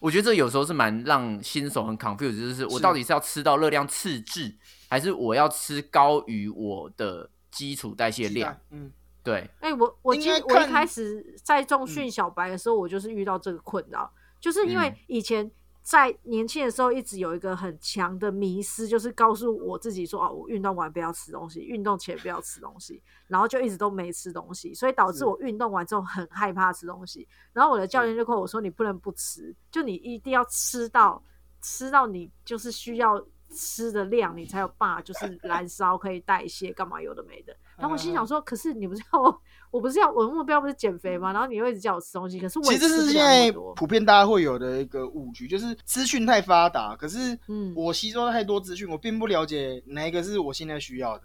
我觉得这有时候是蛮让新手很 confused，就是我到底是要吃到热量赤字，还是我要吃高于我的基础代谢量？嗯，对，哎、我我应其实我一开始在重嗯。训小白的时候，我就是遇到这个困扰，就是因为嗯。以前在年轻的时候一直有一个很强的迷失，就是告诉我自己说，哦，我运动完不要吃东西，运动前不要吃东西，然后就一直都没吃东西，所以导致我运动完之后很害怕吃东西。然后我的教练就跟我说，你不能不吃，就你一定要吃到吃到你就是需要吃的量，你才有办法就是燃烧可以代谢，干嘛有的没的。然后我心想说，可是你不是要我，我不是要我的目标不是减肥吗？然后你又一直叫我吃东西，可是我其实是现在。普遍大家会有的一个误区，就是资讯太发达，可是嗯我吸收太多资讯，我并不了解哪一个是我现在需要的。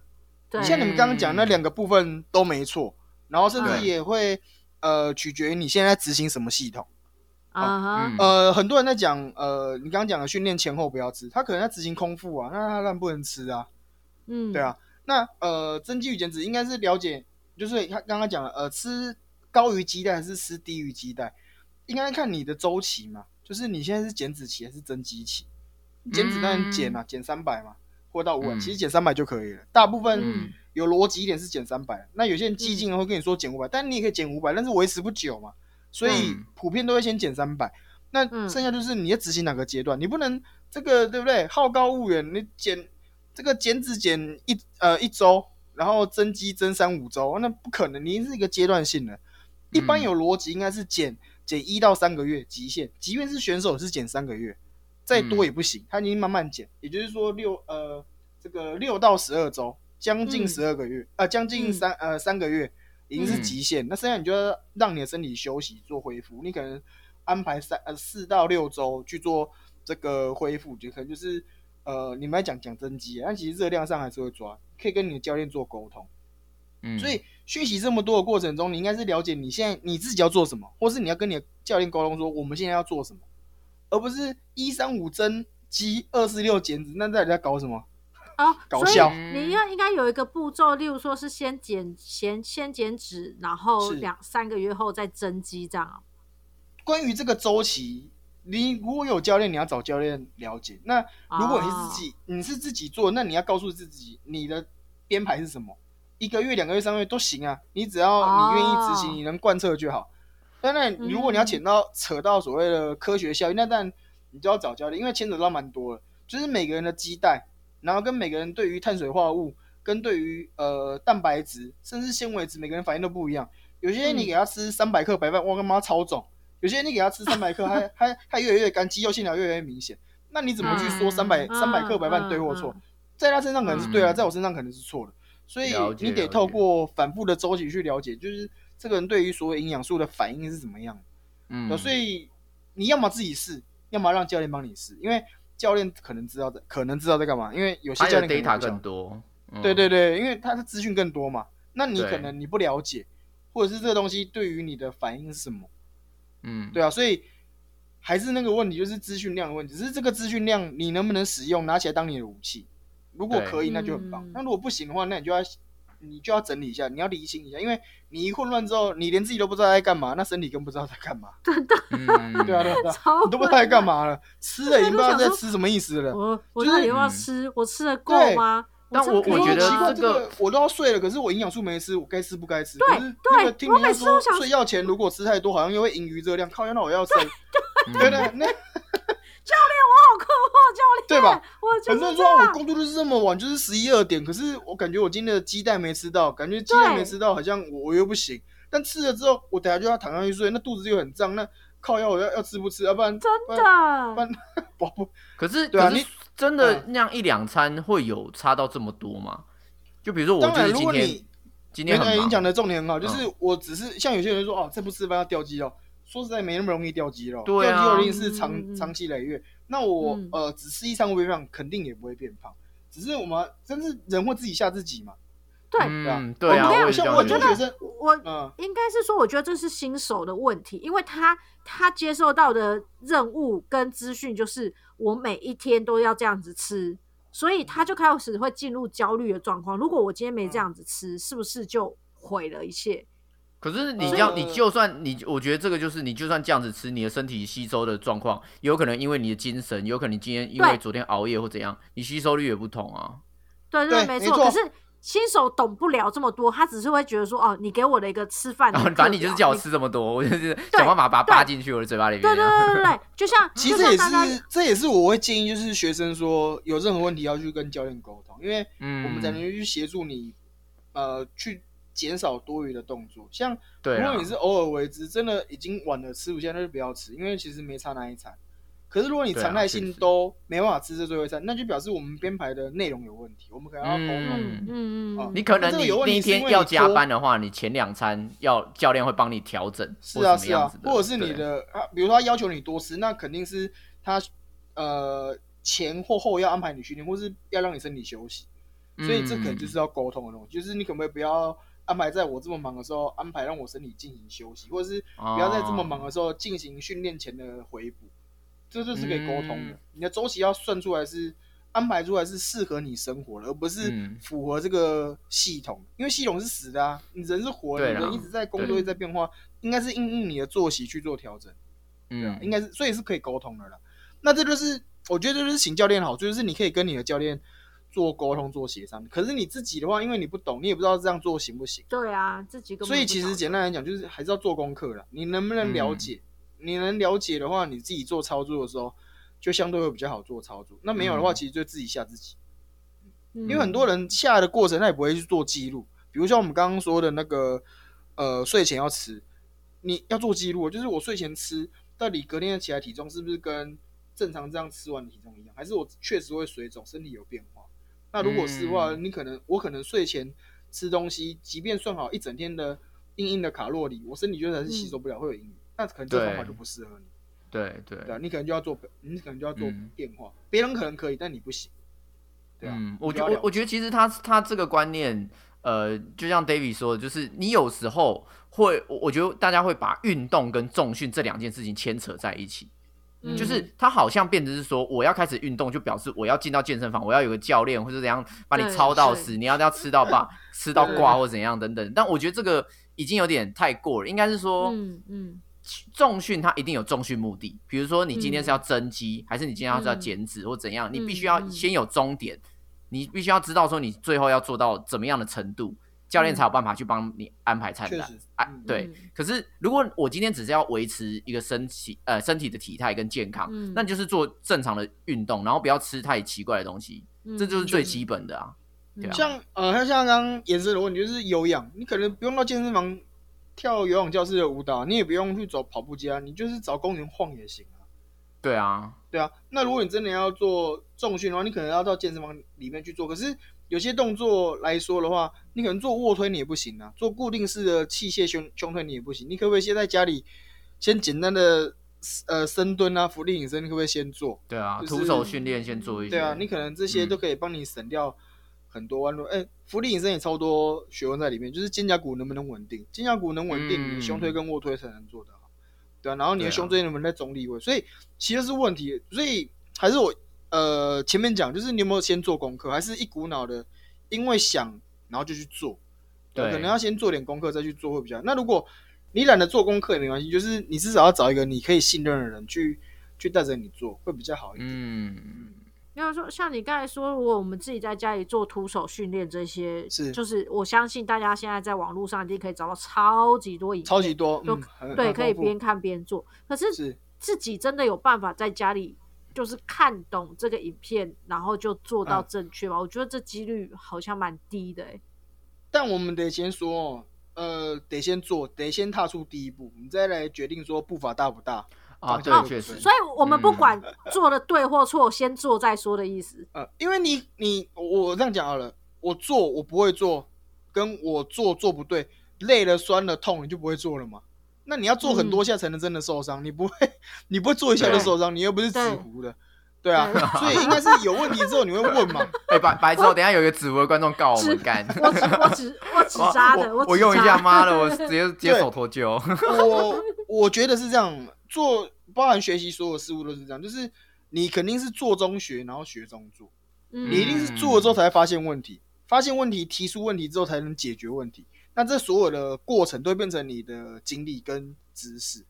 对，像你们刚刚讲那两个部分都没错，然后甚至也会呃取决于你现在执行什么系统。啊呃，很多人在讲呃，你刚刚讲的训练前后不要吃，他可能在执行空腹啊，那他当然不能吃啊，嗯，对，啊。那呃，增肌与减脂应该是了解，就是他刚刚讲了，呃，吃高于基带还是吃低于基带，应该看你的周期嘛，就是你现在是减脂期还是增肌期？减脂当然减嘛，减三百嘛，或到五百、嗯其实减三百就可以了。大部分嗯有逻辑一点是减三百，那有些人激进的会跟你说减五百、但你也可以减五百，但是维持不久嘛，所以嗯普遍都会先减三百。那嗯剩下就是你要执行哪个阶段，你不能这个对不对？好高骛远，你减这个减脂减一呃一周，然后增肌增三五周，那不可能，你是一个阶段性的。一般嗯有逻辑应该是减减一到三个月极限，即便是选手是减三个月，再多也不行，他已经慢慢减，也就是说六呃这个六到十二周，将近嗯。十二个月，呃将近嗯。三呃三个月已经是嗯。极限，那剩下你就要让你的身体休息做恢复，你可能安排三呃四到六周去做这个恢复，就可能就是呃你们来讲讲增肌，但其实热量上还是会抓，可以跟你的教练做沟通。嗯，所以学习这么多的过程中，你应该是了解你现在你自己要做什么，或是你要跟你的教练沟通说我们现在要做什么，而不是一三五增肌，二四六减脂，那到底在搞什么？哦，搞笑你要应该有一个步骤，例如说是先减先先减脂，然后是两三个月后再增肌，这样啊。关于这个周期，你如果有教练，你要找教练了解。那如果你是自己，你是自己做，那你要告诉自己你的编排是什么，一个月、两个月、三个月都行啊，你只要你愿意执行，哦你能贯彻就好。当然，如果你要扯到扯到所谓的科学效应，那当然你就要找教练，因为牵扯到蛮多的，就是每个人的基带，然后跟每个人对于碳水化合物，跟对于呃蛋白质，甚至纤维质，每个人反应都不一样。有些人你给他吃三百克白饭，哇他妈超肿；有些人你给他吃三百克，还还还越来越干，肌肉线条越来越明显。那你怎么去说三百嗯三百克白饭对或错？在他身上可能是对啊，嗯在我身上可能是错的。所以你得透过反复的周期去了解，就是这个人对于所有营养素的反应是怎么样的。嗯，呃所以你要么自己试，要么让教练帮你试，因为教练可能知道在可能知道在干嘛，因为有些教练 data 更多，嗯对对对，因为他的资讯更多嘛，那你可能你不了解，或者是这个东西对于你的反应是什么？嗯，对啊，所以还是那个问题，就是资讯量的问题。只是这个资讯量你能不能使用，拿起来当你的武器？如果可以，那就很棒嗯；那如果不行的话，那你就要你就要整理一下，你要理清一下，因为你一混乱之后，你连自己都不知道在干嘛，那身体更不知道在干嘛。嗯，(laughs) 对啊，对啊，对啊，超你都不知道在干嘛。了，吃了已经不知道在吃什么意思了。我我就是到底要不要嗯吃？我吃的够对吗？但我我觉得这这个个我都要睡了，可是我营养素没吃，我该吃不该吃？对可是那个对我听人家说每次都想睡觉前如果吃太多，好像又会盈余热量，靠，那我要睡，嗯对对，那 (laughs) 教练，我好困惑，教练，对吧？我就很多人说啊我。工作就是这么晚，就是十一二点，可是我感觉我今天的鸡蛋没吃到，感觉鸡蛋没吃到，好像我我又不行。但吃了之后，我等下就要躺上去睡，那肚子又很胀，那靠药我要要吃不吃？要不然真的不，然 (laughs) 不不可是，对啊你可是真的嗯那样一两餐会有差到这么多吗？就比如说我当然，就是今天如果你今天很你讲的重点很好，就嗯是我只是像有些人说哦，这不吃饭要掉肌肉，说实在没那么容易掉肌肉，对啊掉肌肉一定是长嗯长期累月。那我嗯呃只吃一餐会变胖？肯定也不会变胖，只是我们真是人会自己吓自己嘛。对，嗯，对啊，我没有像我觉得我嗯，应该是说，我觉得这是新手的问题，因为他他接受到的任务跟资讯就是我每一天都要这样子吃，所以他就开始会进入焦虑的状况。如果我今天没这样子吃，是不是就毁了一切？可是你呃这样，你就算你，我觉得这个就是你就算这样子吃，你的身体吸收的状况，有可能因为你的精神，有可能你今天因为昨天熬夜或怎样，你吸收率也不同啊。对。对没错可是新手懂不了这么多，他只是会觉得说，哦，你给我的一个吃饭的然后，反正你就是叫我吃这么多，我就是想办法把它扒进去我的嘴巴里面。对对对对对，就像其实也是，这也是我会建议，就是学生说有任何问题要去跟教练沟通，因为嗯，我们才能去协助你，呃，去减少多余的动作。像如果你是偶尔为之，真的已经晚了吃不下，那就不要吃，因为其实没差那一餐。可是如果你常态性都没办法吃这最后一餐，那就表示我们编排的内容有问题，我们可能要沟通。嗯嗯你可能你这个有问那一天要加班的话，你前两餐要教练会帮你调整，是啊是啊或者是你的啊，比如说他要求你多吃，那肯定是他呃前或后要安排你训练，或是要让你身体休息。所以这可能嗯就是要沟通的东西，就是你可不可以不要安排在我这么忙的时候安排让我身体进行休息，或者是不要在这么忙哦的时候进行训练前的回补，这就是可以沟通的。嗯你的周期要算出来是安排出来是适合你生活的，而不是嗯符合这个系统，因为系统是死的啊，你人是活的，你人一直在工作，对一直在变化，应该是应应你的作息去做调整。对啊嗯，，应该是，所以是可以沟通的啦。那这就是我觉得这就是请教练好处，就是你可以跟你的教练做沟通、做协商。可是你自己的话，因为你不懂，你也不知道这样做行不行，对啊，自己所以其实简单来讲，就是还是要做功课啦。你能不能了嗯解？你能了解的话，你自己做操作的时候，就相对会比较好做操作。那没有的话，嗯其实就自己吓自己。因因为很多人下的过程，他也不会去做记录。比如像我们刚刚说的那个，呃，睡前要吃，你要做记录，就是我睡前吃，到底隔天起来体重是不是跟正常这样吃完的体重一样，还是我确实会水肿，身体有变化？那如果是的话，嗯你可能我可能睡前吃东西，即便算好一整天的硬硬的卡路里，我身体就还是吸收不了，会有阴影，那可能这方法对。就不适合你，对对。对啊，你可能就要做，你可能就要做嗯。变化，别人可能可以，但你不行，对啊，嗯，我我我觉得其实他他这个观念，呃，就像 David 说的，就是你有时候会，我我觉得大家会把运动跟重训这两件事情牵扯在一起，嗯。就是他好像变成是说，我要开始运动，就表示我要进到健身房，我要有个教练或者怎样把你操到死，你要要吃到饱，(laughs) 吃到对挂或怎样等等。但我觉得这个已经有点太过了，应该是说，嗯嗯重训它一定有重训目的，比如说你今天是嗯。要增肌，还是你今天要是要嗯。减脂或怎样，你必须要先有终点，你必须要知道说你最后要做到怎么样的程度，教练才有办法去帮你安排菜单。啊嗯，对嗯。可是如果我今天只是要维持一个身体呃身体的体态跟健康，嗯。那你就是做正常的运动，然后不要吃太奇怪的东西，嗯，这就是最基本的啊。对啊。像呃，像像刚刚延伸的问题就是有氧，你可能不用到健身房跳游泳教室的舞蹈，你也不用去走跑步机啊，你就是找公园晃也行啊。对啊，对啊，那如果你真的要做重训的话，你可能要到健身房里面去做。可是有些动作来说的话，你可能做卧推你也不行啊，做固定式的器械胸胸推你也不行。你可不可以先在家里先简单的呃深蹲啊、浮力引伸，你可不可以先做？对啊，就是徒手训练先做一些。对啊，你可能这些嗯都可以帮你省掉很多弯路。哎、浮力引身也超多学问在里面，就是肩胛骨能不能稳定，肩胛骨能稳定，嗯你的胸推跟卧推才能做得好。对啊，然后你的胸椎能不能在中立位，所以其实是问题。所以还是我呃前面讲，就是你有没有先做功课，还是一股脑的因为想然后就去做？对，对可能要先做点功课再去做会比较好。那如果你懒得做功课也没关系，就是你至少要找一个你可以信任的人去去带着你做，会比较好一点。嗯，因为说像你刚才说，如果我们自己在家里做徒手训练这些，是就是我相信大家现在在网络上一定可以找到超级多影片，超级多，就嗯，很对，可以边看边做。可是是自己真的有办法在家里就是看懂这个影片，然后就做到嗯正确吗？我觉得这几率好像蛮低的、欸。但我们得先说哦，呃，得先做，得先踏出第一步，你再来决定说步伐大不大。啊，方对确实，所以我们不嗯管做的对或错，先做再说的意思。呃，因为你你我我这样讲好了，我做我不会做，跟我做做不对，累了酸了痛，你就不会做了嘛。那你要做很多下才能真的受伤，你不会你不会做一下就受伤，你又不是纸糊的，对啊对，所以应该是有问题之后你会问嘛。(laughs) 哎，白白之后，等一下有一个纸糊的观众告我们干，我纸我纸 (laughs) 我纸扎的，我我用一下，(laughs) 妈的，我直接直接手脱臼。我我觉得是这样，做包含学习所有事物都是这样，就是你肯定是做中学，然后学中做，嗯你一定是做了之后才会发现问题，发现问题提出问题之后才能解决问题。那这所有的过程都会变成你的经历跟知识，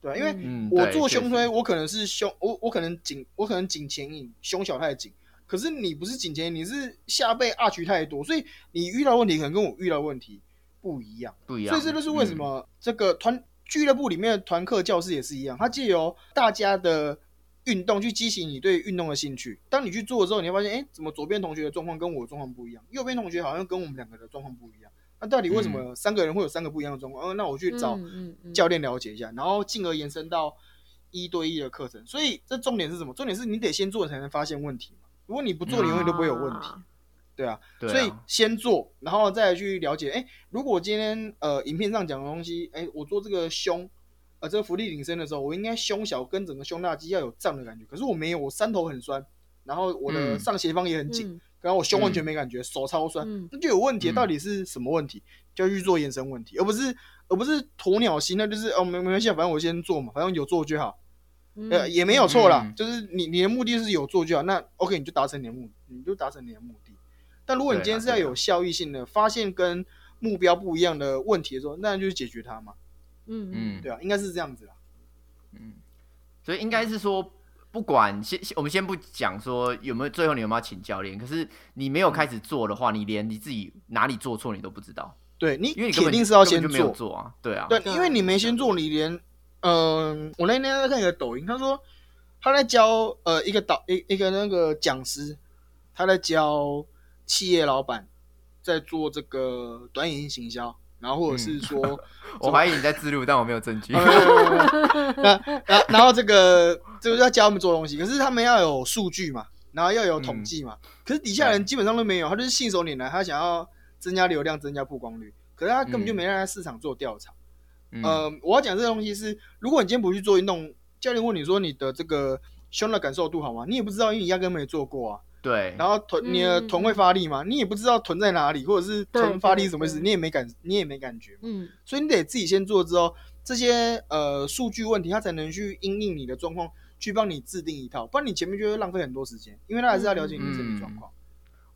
对吧、因为嗯，我做胸推，我可能是胸，我我可能颈，我可能颈前引，胸小太紧。可是你不是颈前引，你是下背 arch 太多，所以你遇到问题可能跟我遇到问题不一样。不一样。所以这就是为什嗯么这个团俱乐部里面的团课教室也是一样，它借由大家的运动去激起你对运动的兴趣。当你去做的时候，你会发现，哎，怎么左边同学的状况跟我的状况不一样，右边同学好像跟我们两个的状况不一样。那到底为什么三个人会有三个不一样的状况？呃，那我去找嗯嗯嗯教练了解一下，然后进而延伸到一对一的课程。所以这重点是什么？重点是你得先做才能发现问题嘛。如果你不做，你永远都不会有问题。啊对啊，对啊所以先做，然后再去了解。哎，如果今天呃影片上讲的东西，哎，我做这个胸，呃，这个浮力挺身的时候，我应该胸小跟整个胸大肌要有胀的感觉。可是我没有，我三头很酸，然后我的嗯上斜方也很紧，嗯然后我胸完全没感觉，手超酸，嗯那就有问题。嗯到底是什么问题？就要去做延伸问题，而不是而不是鸵鸟心，那就是哦没没关系，反正我先做嘛，反正有做就好。嗯呃，也没有错啦，嗯就是你你的目的是有做就好，那 OK 你就达成你的目，你就达成你的目的。但如果你今天是要有效益性的，发现跟目标不一样的问题的时候，那就是解决它嘛，嗯。嗯。嗯，对啊，应该是这样子啦。所以应该是说，不管先我们先不讲说有没有最后你有没有要请教练，可是你没有开始做的话，你连你自己哪里做错你都不知道，对你因为你根本铁定是要先根本就没有做，做啊，对啊，对，对因为你没先做，你连嗯、我那天在看一个抖音，他说他在教呃一个导一一个那个讲师，他在教企业老板在做这个短影音行销，然后或者是说。(laughs) 我怀疑你在自录，但我没有证据。(laughs) 然然后这个就是要教他们做东西，可是他们要有数据嘛，然后要有统计嘛。可是底下人基本上都没有，他就是信手拈来，他想要增加流量、增加曝光率，可是他根本就没让他市场做调查。嗯呃，我要讲这个东西是，如果你今天不去做运动，教练问你说你的这个胸的感受度好吗？你也不知道，因为你压根没做过啊。对，然后臀你的臀会发力吗？你也不知道臀在哪里，或者是臀发力什么意思，你也没感，你也没感觉。嗯。所以你得自己先做之后，这些呃数据问题，它才能去因应你的状况，去帮你制定一套，不然你前面就会浪费很多时间，因为他还是要了解你的身体状况。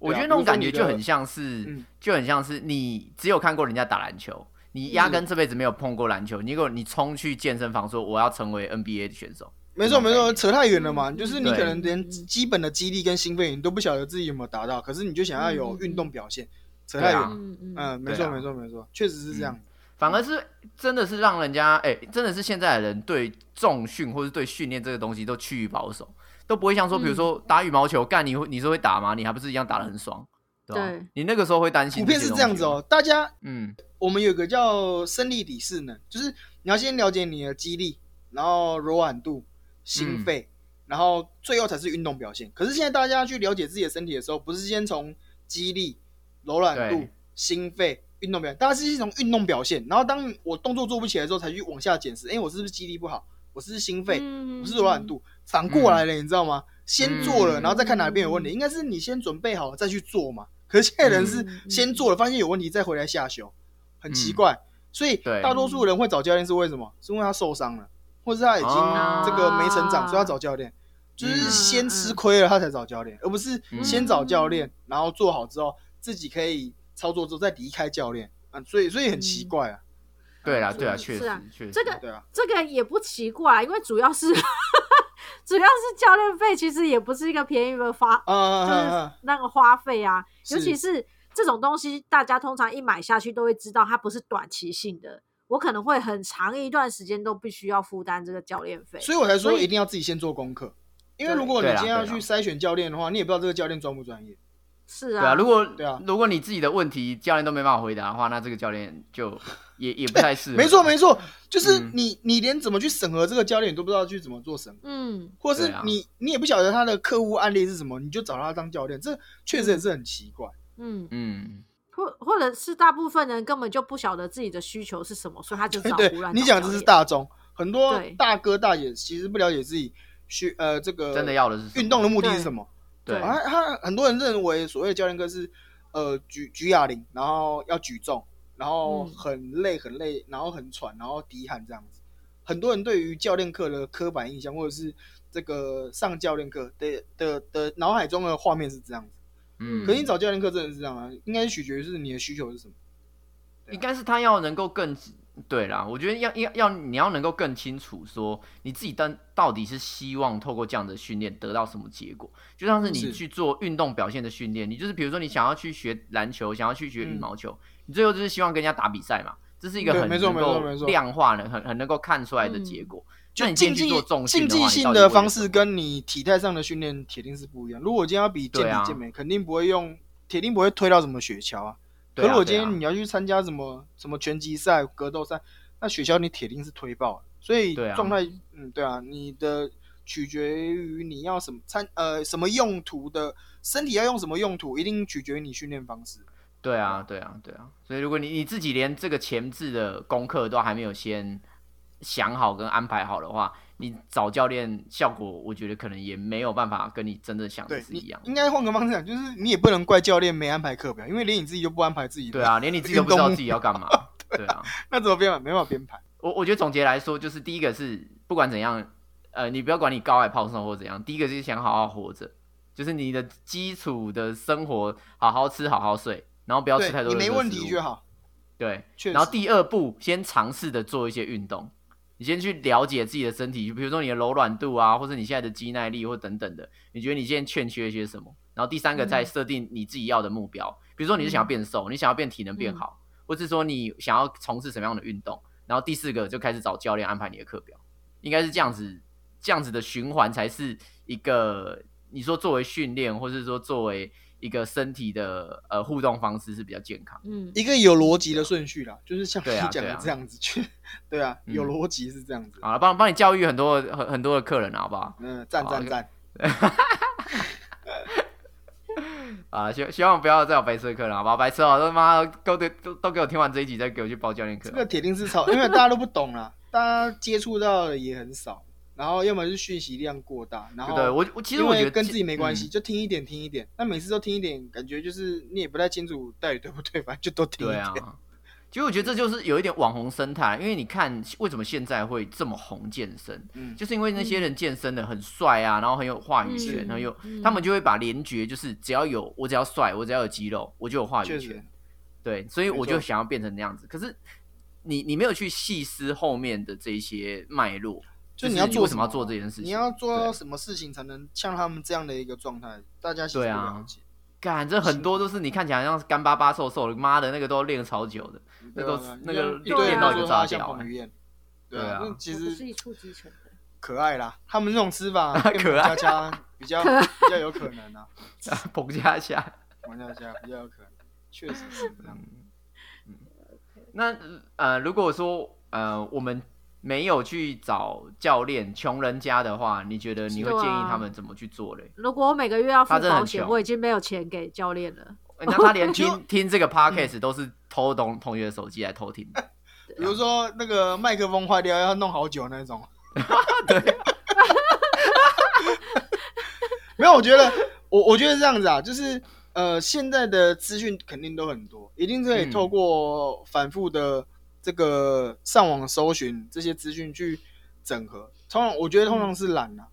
我觉得那种感觉就很像是，嗯。就很像是你只有看过人家打篮球，你压根这辈子没有碰过篮球，你如果你冲去健身房说我要成为 NBA 的选手，没错没错，扯太远了嘛，就是你可能连基本的肌力跟心肺你都不晓得自己有没有达到，可是你就想要有运动表现，扯太远。嗯嗯嗯，没错没错没错，确实是这样。反而是真的是让人家哎、真的是现在的人对重训或是对训练这个东西都趋于保守，都不会像说，比如说打羽毛球，干你会你是会打吗？你还不是一样打的很爽，对你那个时候会担心，普遍是这样子哦，，大家嗯。我们有个叫生理底势能，就是你要先了解你的肌力，然后柔软度、心肺，然后最后才是运动表现。可是现在大家去了解自己的身体的时候，不是先从肌力、柔软度、心肺、运动表现，大家是先从运动表现，然后当我动作做不起来的时候，才去往下检视，哎，我是不是肌力不好？我是不是心肺？嗯我是柔软度，反过来了，你知道吗？先做了，嗯然后再看哪边有问题，应该是你先准备好再去做嘛。可是现在人是嗯先做了，发现有问题再回来下修，很奇怪。所以大多数人会找教练是为什么？是因为他受伤了，或者是他已经啊这个没成长，所以他找教练。就是先吃亏了，他才找教练，而不是先找教练，然后做好之后自己可以操作之后再离开教练啊。所以所以很奇怪啊。对啦对啊，确实啊确实，这个对啊，这个也不奇怪，因为主要是 (laughs) 主要是教练费，其实也不是一个便宜的花，啊啊就是啊啊！那个花费啊，尤其是这种东西，大家通常一买下去都会知道它不是短期性的，我可能会很长一段时间都必须要负担这个教练费。所以我才说一定要自己先做功课，因为如果你今天要去筛选教练的话，你也不知道这个教练专不专业。是啊，对啊，如果对啊如果你自己的问题教练都没办法回答的话，那这个教练就也也不太适合。没错没错，就是嗯你你连怎么去审核这个教练你都不知道去怎么做审核，嗯，或者是你你也不晓得他的客户案例是什么，你就找他当教练，这确实也是很奇怪。嗯，嗯，或或者是大部分人根本就不晓得自己的需求是什么，所以他就 (laughs) 找胡乱你讲这是大众，很多大哥大姐其实不了解自己需呃这个真的要的是运动的目的是什么。对他他很多人认为所谓的教练课是呃举举哑铃，然后要举重，然后嗯很累很累，然后很喘，然后滴汗这样子。很多人对于教练课的刻板印象，或者是这个上教练课的的的脑海中的画面是这样子。嗯，可是你找教练课真的是这样啊？应该取决于是你的需求是什么。啊应该是他要能够更对啦，我觉得要要要你要能够更清楚说你自己到到底是希望透过这样的训练得到什么结果，就像是你去做运动表现的训练，你就是比如说你想要去学篮球，想要去学羽嗯毛球，你最后就是希望跟人家打比赛嘛，这是一个很能够量化的、很很能够看出来的结果。就竞技竞技性的方式跟你体态上的训练铁定是不一样。如果今天要比健对啊体健美，肯定不会用，铁定不会推到什么雪橇啊。可如果今天你要去参加什么什么拳击赛、格斗赛，那雪橇你铁定是推爆。所以状态，嗯，对啊，你的取决于你要什么参呃什么用途的身体要用什么用途，一定取决于你训练方式。对啊，对啊，对啊。所以如果你你自己连这个前置的功课都还没有先想好跟安排好的话，你找教练效果，我觉得可能也没有办法跟你真的想的是一样。(laughs) 应该换个方式讲，就是你也不能怪教练没安排课表，因为连你自己都不安排自己。对啊，连你自己都不知道自己要干嘛。对啊，(laughs) 那怎么编排？没办法编排。我我觉得总结来说，就是第一个是不管怎样，呃，你不要管你高矮胖瘦或怎样，第一个是想好好活着，就是你的基础的生活，好好吃，好好睡，然后不要吃太多没问题就好。对，然后第二步，先尝试的做一些运动，你先去了解自己的身体，就比如说你的柔软度啊，或者你现在的肌耐力或等等的，你觉得你现在欠缺一些什么？然后第三个嗯。再设定你自己要的目标，比如说你是想要变瘦，你想要变体能变好，或是说你想要从事什么样的运动，然后第四个就开始找教练安排你的课表，应该是这样子，这样子的循环才是一个你说作为训练，或是说作为一个身体的呃互动方式是比较健康。嗯，一个有逻辑的顺序啦，就是像你讲的这样子去，对啊，嗯有逻辑是这样子。好了，帮帮你教育很多很很多的客人，好不好？嗯，赞好赞赞，(laughs) 啊，希希望不要再有白痴的客人，好不好？白痴哦、都妈都都都都给我听完这一集，再给我去报教练课这。个铁定是超，因为大家都不懂啦，大家接触到的也很少，然后要么就是讯息量过大，然后对我我其实我觉得跟自己没关系，嗯就听一点听一点。那每次都听一点，感觉就是你也不太清楚到底对不对，反正就都听一点。对啊，其实我觉得这就是有一点网红生态，因为你看为什么现在会这么红健身，嗯，就是因为那些人健身的很帅啊，然后很有话语权，嗯然后有嗯他们就会把联觉，就是只要有我只要帅，我只要有肌肉，我就有话语权。对，所以我就想要变成那样子。可是你你没有去细思后面的这一些脉络，就是你要做为什么要做这件事情？你要做到什么事情才能像他们这样的一个状态？大家对啊了解。干，这很多都是你看起来像是干巴巴瘦瘦的，妈的那个都练超久的。那都那个练到一个炸掉欸像彭于晏，对啊其实是一触即成的。可爱啦。他们那种吃法，(laughs) 可爱佳佳比较 (laughs) 比较有可能啊，(laughs) 彭佳佳。彭佳佳比较有可能，确实是这样。那呃，如果说呃我们没有去找教练，穷人家的话，你觉得你会建议他们怎么去做嘞？如果我每个月要付保险，我已经没有钱给教练了。欸那他连 (laughs) 听听这个 podcast 都是偷同同学的手机来偷听。(laughs) 比如说那个麦克风坏掉要弄好久那种。(laughs) 对，没有，我觉得我我觉得这样子啊，就是呃，现在的资讯肯定都很多，一定是可以嗯透过反复的这个上网搜寻这些资讯去整合。通常我觉得通常是懒啊，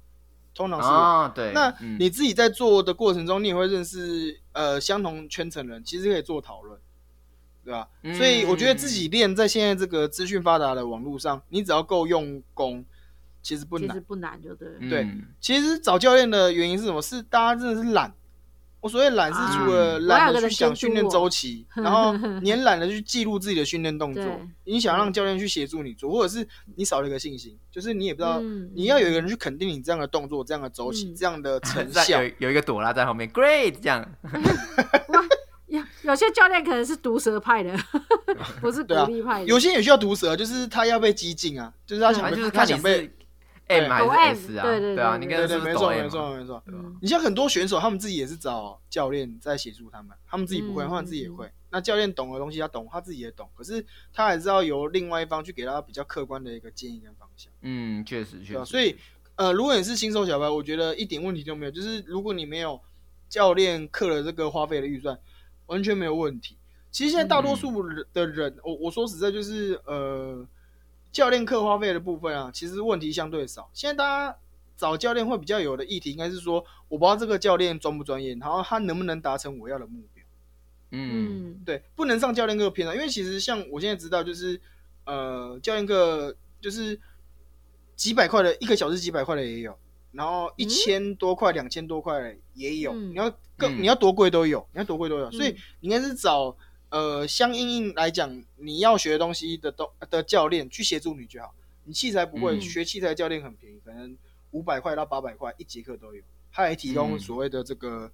通常是懒。啊，对。那嗯你自己在做的过程中，你也会认识呃相同圈层人，其实可以做讨论，对吧？嗯所以我觉得自己练在现在这个资讯发达的网络上，你只要够用功，其实不难。其实不难，就对了。对嗯其实找教练的原因是什么？是大家真的是懒。我所谓懒是除了啊懒得去想训练周期，(laughs) 然后你也懒得去记录自己的训练动作，你想让教练去协助你做，或者是你少了一个信心，就是你也不知道，嗯你要有一个人去肯定你这样的动作、这样的周期、嗯这样的成 (laughs) 效。有有一个朵拉在后面，great 这样，(laughs) 有有些教练可能是毒舌派的，不是鼓励派的。有些人也需要毒舌，就是他要被激进啊，就是他想就是他想被是 M 还是 S 啊？对对对啊，对你对对，跟是不是抖没错没错啊？没错。嗯你像很多选手，他们自己也是找教练在协助他们，他们自己不会，嗯他们自己也会。那教练懂的东西他懂，他自己也懂，可是他还是要由另外一方去给他比较客观的一个建议跟方向，嗯，确实？确实。所以，呃，如果你是新手小白，我觉得一点问题都没有。就是如果你没有教练课了这个花费的预算，完全没有问题。其实现在大多数的人，我我说实在就是，呃，教练课花费的部分啊，其实问题相对少。现在大家找教练会比较有的议题，应该是说，我不知道这个教练专不专业，然后他能不能达成我要的目标。嗯嗯对，不能上教练课偏了，因为其实像我现在知道，就是呃，教练课就是几百块的，一个小时几百块的也有，然后一千多块、两千多块的也有，嗯你要更、嗯你要多贵都有，你要多贵都有，所以嗯你应该是找呃相应应来讲你要学的东西的东的教练去协助你就好。你器材不会，嗯。学器材教练很便宜，可能五百块到八百块一节课都有，他还提供嗯所谓的这个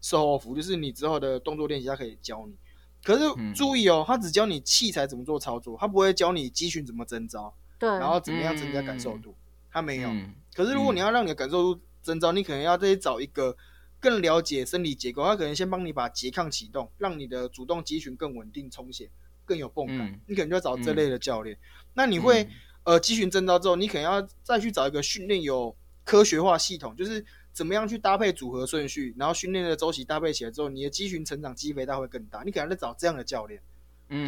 售后服务，就是你之后的动作练习，他可以教你。可是嗯。注意哦，他只教你器材怎么做操作，他不会教你肌群怎么增招，对，然后怎么样增加感受度，他没有。嗯。可是如果你要让你的感受度增招，你可能要再找一个更了解生理结构，他可能先帮你把拮抗启动，让你的主动肌群更稳定、充血、更有泵感。嗯你可能就要找这类的教练。那你会、嗯呃肌群增招之后，你可能要再去找一个训练有科学化系统，就是怎么样去搭配组合顺序，然后训练的周期搭配起来之后，你的肌群成长、肌肥大会更大。你可能在找这样的教练。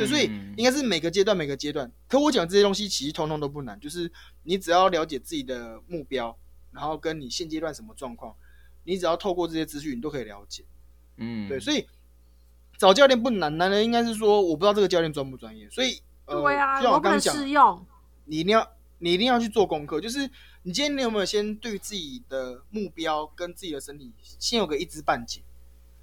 所以嗯应该是每个阶段每个阶段。可我讲这些东西其实通通都不难，就是你只要了解自己的目标，然后跟你现阶段什么状况，你只要透过这些资讯，你都可以了解。嗯对，所以找教练不难，难的应该是说我不知道这个教练专不专业。所以呃，对啊，就像我刚刚讲。你一定要你一定要去做功课，就是你今天你有没有先对自己的目标跟自己的身体先有个一知半解，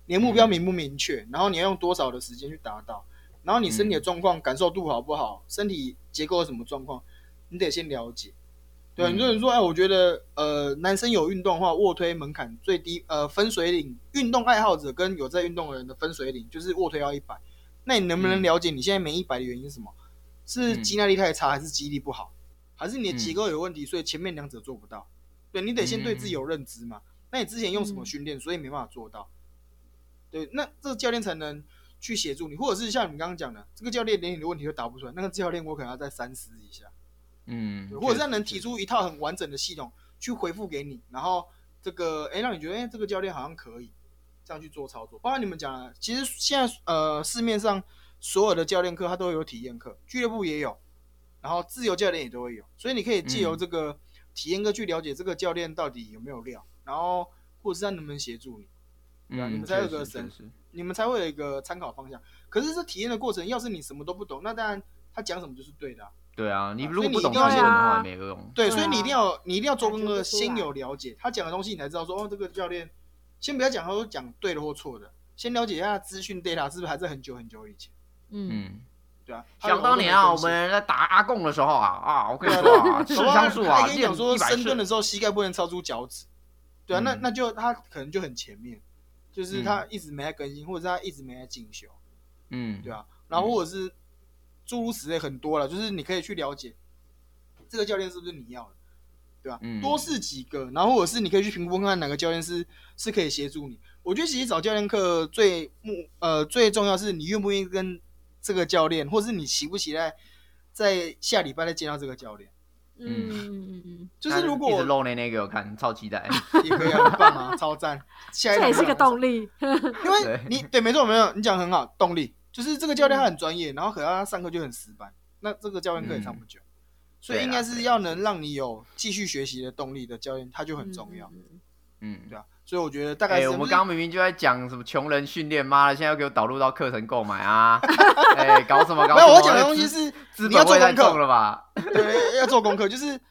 你的目标嗯明不明确，然后你要用多少的时间去达到，然后你身体的状况、感受度好不好，身体结构有什么状况，你得先了解。对，嗯很多人说，哎，我觉得呃，男生有运动的话，卧推门槛最低，呃，分水岭，运动爱好者跟有在运动的人的分水岭就是卧推要一百。那你能不能嗯了解你现在没一百的原因是什么？是嗯肌耐力太差，还是肌力不好，还是你的嗯结构有问题，所以前面两者做不到？对你得先对自己有认知嘛。那你之前用什么嗯训练，所以没办法做到？对，那这个教练才能去协助你，或者是像你刚刚讲的，这个教练连你的问题都答不出来，那个教练我可能要再三思一下。嗯，对或者是他能提出一套很完整的系统去回复给你，然后这个哎让你觉得哎这个教练好像可以这样去做操作。包括你们讲的，其实现在呃市面上所有的教练课它都有体验课，俱乐部也有，然后自由教练也都会有，所以你可以借由嗯这个体验课去了解这个教练到底有没有料，然后或者是他能不能协助你，对啊嗯你们才有个神实确实你们才会有一个参考方向。可是这体验的过程，要是你什么都不懂，那当然他讲什么就是对的啊、对啊，你啊。如果不懂定要这些的话没有用。对，所以你一定要你一定要做功课，感觉不出先有了解他讲的东西，你才知道说哦，这个教练先不要讲他说讲对的或错的，先了解一下资讯 data 是不是还是很久很久以前，嗯，嗯，对啊。想当年啊，我们在打阿贡的时候啊啊，我跟对你说啊，啊，(laughs) 吃搞不好香素啊，跟你讲说练深蹲的次时候膝盖不能超出脚趾，对啊，那嗯。那就他可能就很前面，就是他一直没在更新，或者是他一直没在进修，嗯，对啊，然后或者是诸如此类很多了，就是你可以去了解这个教练是不是你要的，对吧、嗯多试几个，然后或者是你可以去评估看看哪个教练是是可以协助你。我觉得其实找教练课最目呃最重要是你愿不愿意跟这个教练，或是你期不期待在下礼拜再见到这个教练。嗯嗯嗯嗯，就是如一直果露内内给我看，超期待。也可以啊，很棒啊，超赞。(laughs) 下一这也是个动力，力。因为 (laughs) 你对，没错没错，你讲得很好，动力就是这个教练他很专业，然后可能他上课就很死板，那这个教练课也上不久，所以应该是要能让你有继续学习的动力的教练，他就很重要，嗯。对啊。所以我觉得大概我们刚刚明明就在讲什么穷人训练，妈的，现在要给我导入到课程购买啊！哎、搞什么搞什么？没有我讲的东西是资你要做功课了吧？(laughs) 对要做功课，就是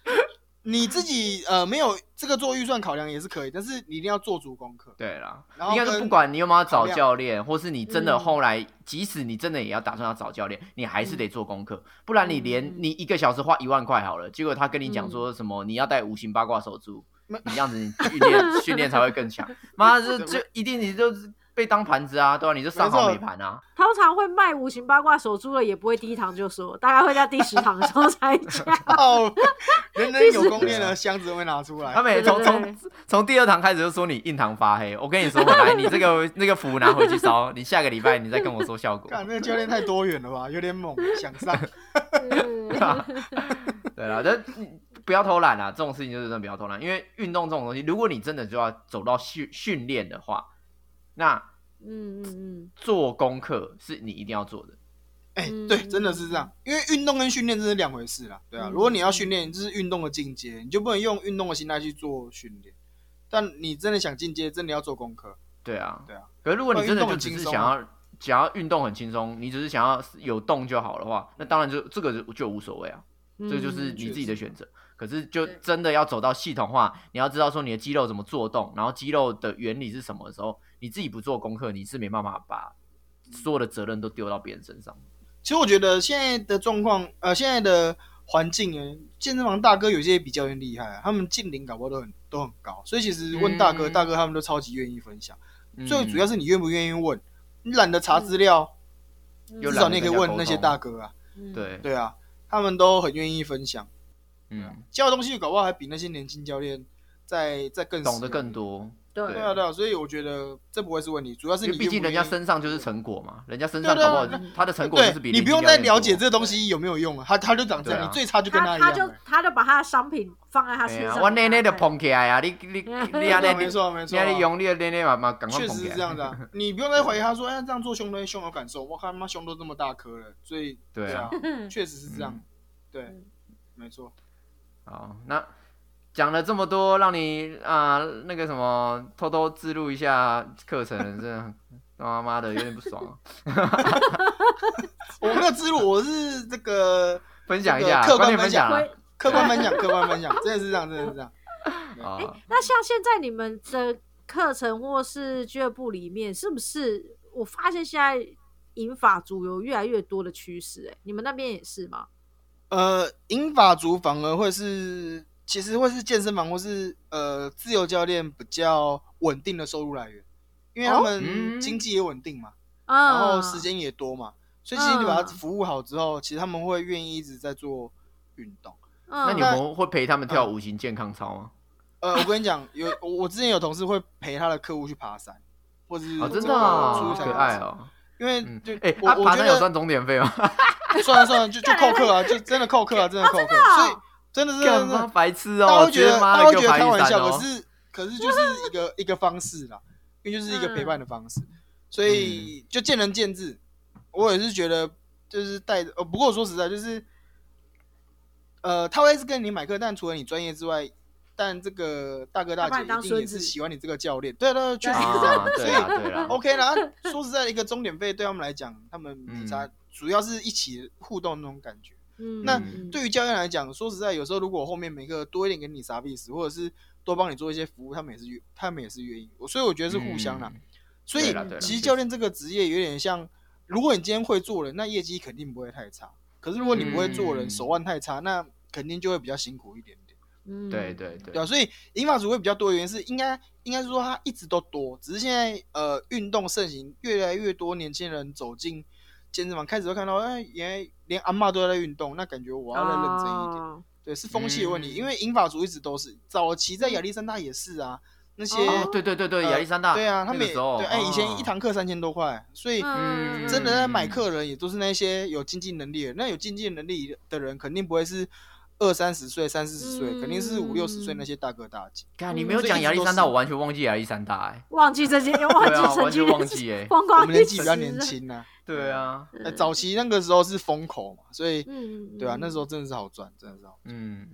你自己呃没有这个做预算考量也是可以，但是你一定要做足功课。对啦，然后应该是不管你有没有找教练，或是你真的嗯。后来，即使你真的也要打算要找教练，你还是得做功课，不然你连嗯。你一个小时花一万块好了，结果他跟你讲说什么你要带五行八卦手珠，你这样子你训练训练才会更强，妈这这 (laughs) 一定你就是被当盘子啊，对吧、你就上好美盘啊，(laughs) 通常会卖五行八卦手珠的，也不会第一堂就说，大概会在第十堂的时候才讲。(laughs) 哦，人人有功练的箱子都会拿出来他。每对从从从第二堂开始就说你印堂发黑，我跟你说，来你这个 (laughs) 那个符拿回去烧，你下个礼拜你再跟我说效果。看那个教练太多元了吧，有点猛，想上。嗯对啦，但不要偷懒啊，这种事情就是真的不要偷懒，因为运动这种东西，如果你真的就要走到训训练的话，那嗯嗯嗯，做功课是你一定要做的。哎、嗯对，真的是这样，因为运动跟训练这是两回事啦，对啊。嗯如果你要训练，这是运动的进阶，你就不能用运动的心态去做训练。但你真的想进阶，真的要做功课。对啊，对啊。可是如果你真的就只是想要想要运动很轻松，你只是想要有动就好的话，那当然就这个就就无所谓啊，嗯这就是你自己的选择。可是就真的要走到系统化，你要知道说你的肌肉怎么做动，然后肌肉的原理是什么的时候，你自己不做功课，你是没办法把所有的责任都丢到别人身上。其实我觉得现在的状况，呃，现在的环境呢，健身房大哥有些比教练厉害啊，他们进龄搞不好都很都很高，所以其实问大哥，嗯。大哥他们都超级愿意分享。嗯。最主要是你愿不愿意问，你懒得查资料，至少你也可以问那些大哥啊，嗯。对，对啊，他们都很愿意分享，嗯，教的东西搞不好还比那些年轻教练在在更懂得更多。对对啊，对啊，所以我觉得这不会是问题，主要是因为毕竟人家身上就是成果嘛，人家身上好不好对啊他的成果就是比对你不用再了解这这东西有没有用啊，他他就长这样，啊你最差就跟他他就一样了。他就把他的商品放在他身上，我奶奶的捧起来啊！你你 (laughs) 你安尼没错没错，你用你的奶奶嘛嘛赶快确捧起来。实是这样子啊，你不用再怀疑他说，哎，这样做胸都胸有感受，我看他妈胸都这么大颗了，所以对啊啊，(laughs) 确实是这样嗯，对嗯，没错。好，那讲了这么多，让你啊、那个什么偷偷自录一下课程，(laughs) 真的他妈的有点不爽啊！(laughs) 我没有记录，我是这个分享一下，客观分享客观分享，(laughs) 客观分享，真的是这样，真的是这样。啊！那像现在你们的课程或是俱乐部里面，是不是我发现现在银发族有越来越多的趋势？哎，你们那边也是吗？呃，银法族反而会是，其实会是健身房或是呃自由教练比较稳定的收入来源，因为他哦们嗯经济也稳定嘛，啊，然后时间也多嘛，所以其实你把它嗯服务好之后，其实他们会愿意一直在做运动。嗯，那你们会陪他们跳五行健康操吗？呃，我跟你讲，有我我之前有同事会陪他的客户去爬山，或者是哦，真的可爱哦。因为嗯就，哎，他我我觉得爬山有算钟点费吗？(laughs) 算了算了，就就扣课啊，就真的扣课啊，真的扣课，所以真的是真干嘛白痴大家哦？会觉得妈大家会觉得开玩笑，可！是可是就是一个一个方式啦，因为就是一个陪伴的方式，所以就见仁见智。我也是觉得就是带着，呃，不过说实在就是，呃，他会是跟你买课，但除了你专业之外，但这个大哥大姐一定也是喜欢你这个教练，对对，(laughs) 确实是这啊样，，所以对，OK 啦。说实在，一个钟点费对他们来讲，他们没嗯差，主要是一起互动那种感觉。嗯那嗯对于教练来讲，说实在，有时候如果后面每个多一点给你啥意思，或者是多帮你做一些服务，他们也是愿，他们也是愿意。所以我觉得是互相啦。嗯所以其实教练这个职业有点像，如果你今天会做人，那业绩肯定不会太差。可是如果你不会做人，嗯手腕太差，那肯定就会比较辛苦一点点。嗯对对对对啊，所以银发族会比较多的原因是，应该应该是说他一直都多，只是现在呃运动盛行，越来越多年轻人走进健身房，开始会看到，哎，原来连阿嬷都在运动，那感觉我要再认真一点。哦。对，是风气的问题，嗯。因为英法族一直都是早期在亚历山大也是啊，那些、哦，对对对对，呃亚历山大，对啊，他们也那时候对，哎，以前一哦堂课三千多块，所以嗯。真的在买客人也都是那些有经济能力的，那有经济能力的人肯定不会是二三十岁、三四十岁，嗯肯定是五六十岁那些大哥大姐。看你没有讲亚历山大，我完全忘记亚历山大，哎，忘记这些，(laughs) 忘对啊，记曾经忘记，(laughs) 哎，我疯狂们年纪比较年，轻啊，(laughs) 对啊，呃早期那个时候是风口嘛，所以嗯，对啊，那时候真的是好赚，真的是好赚。嗯。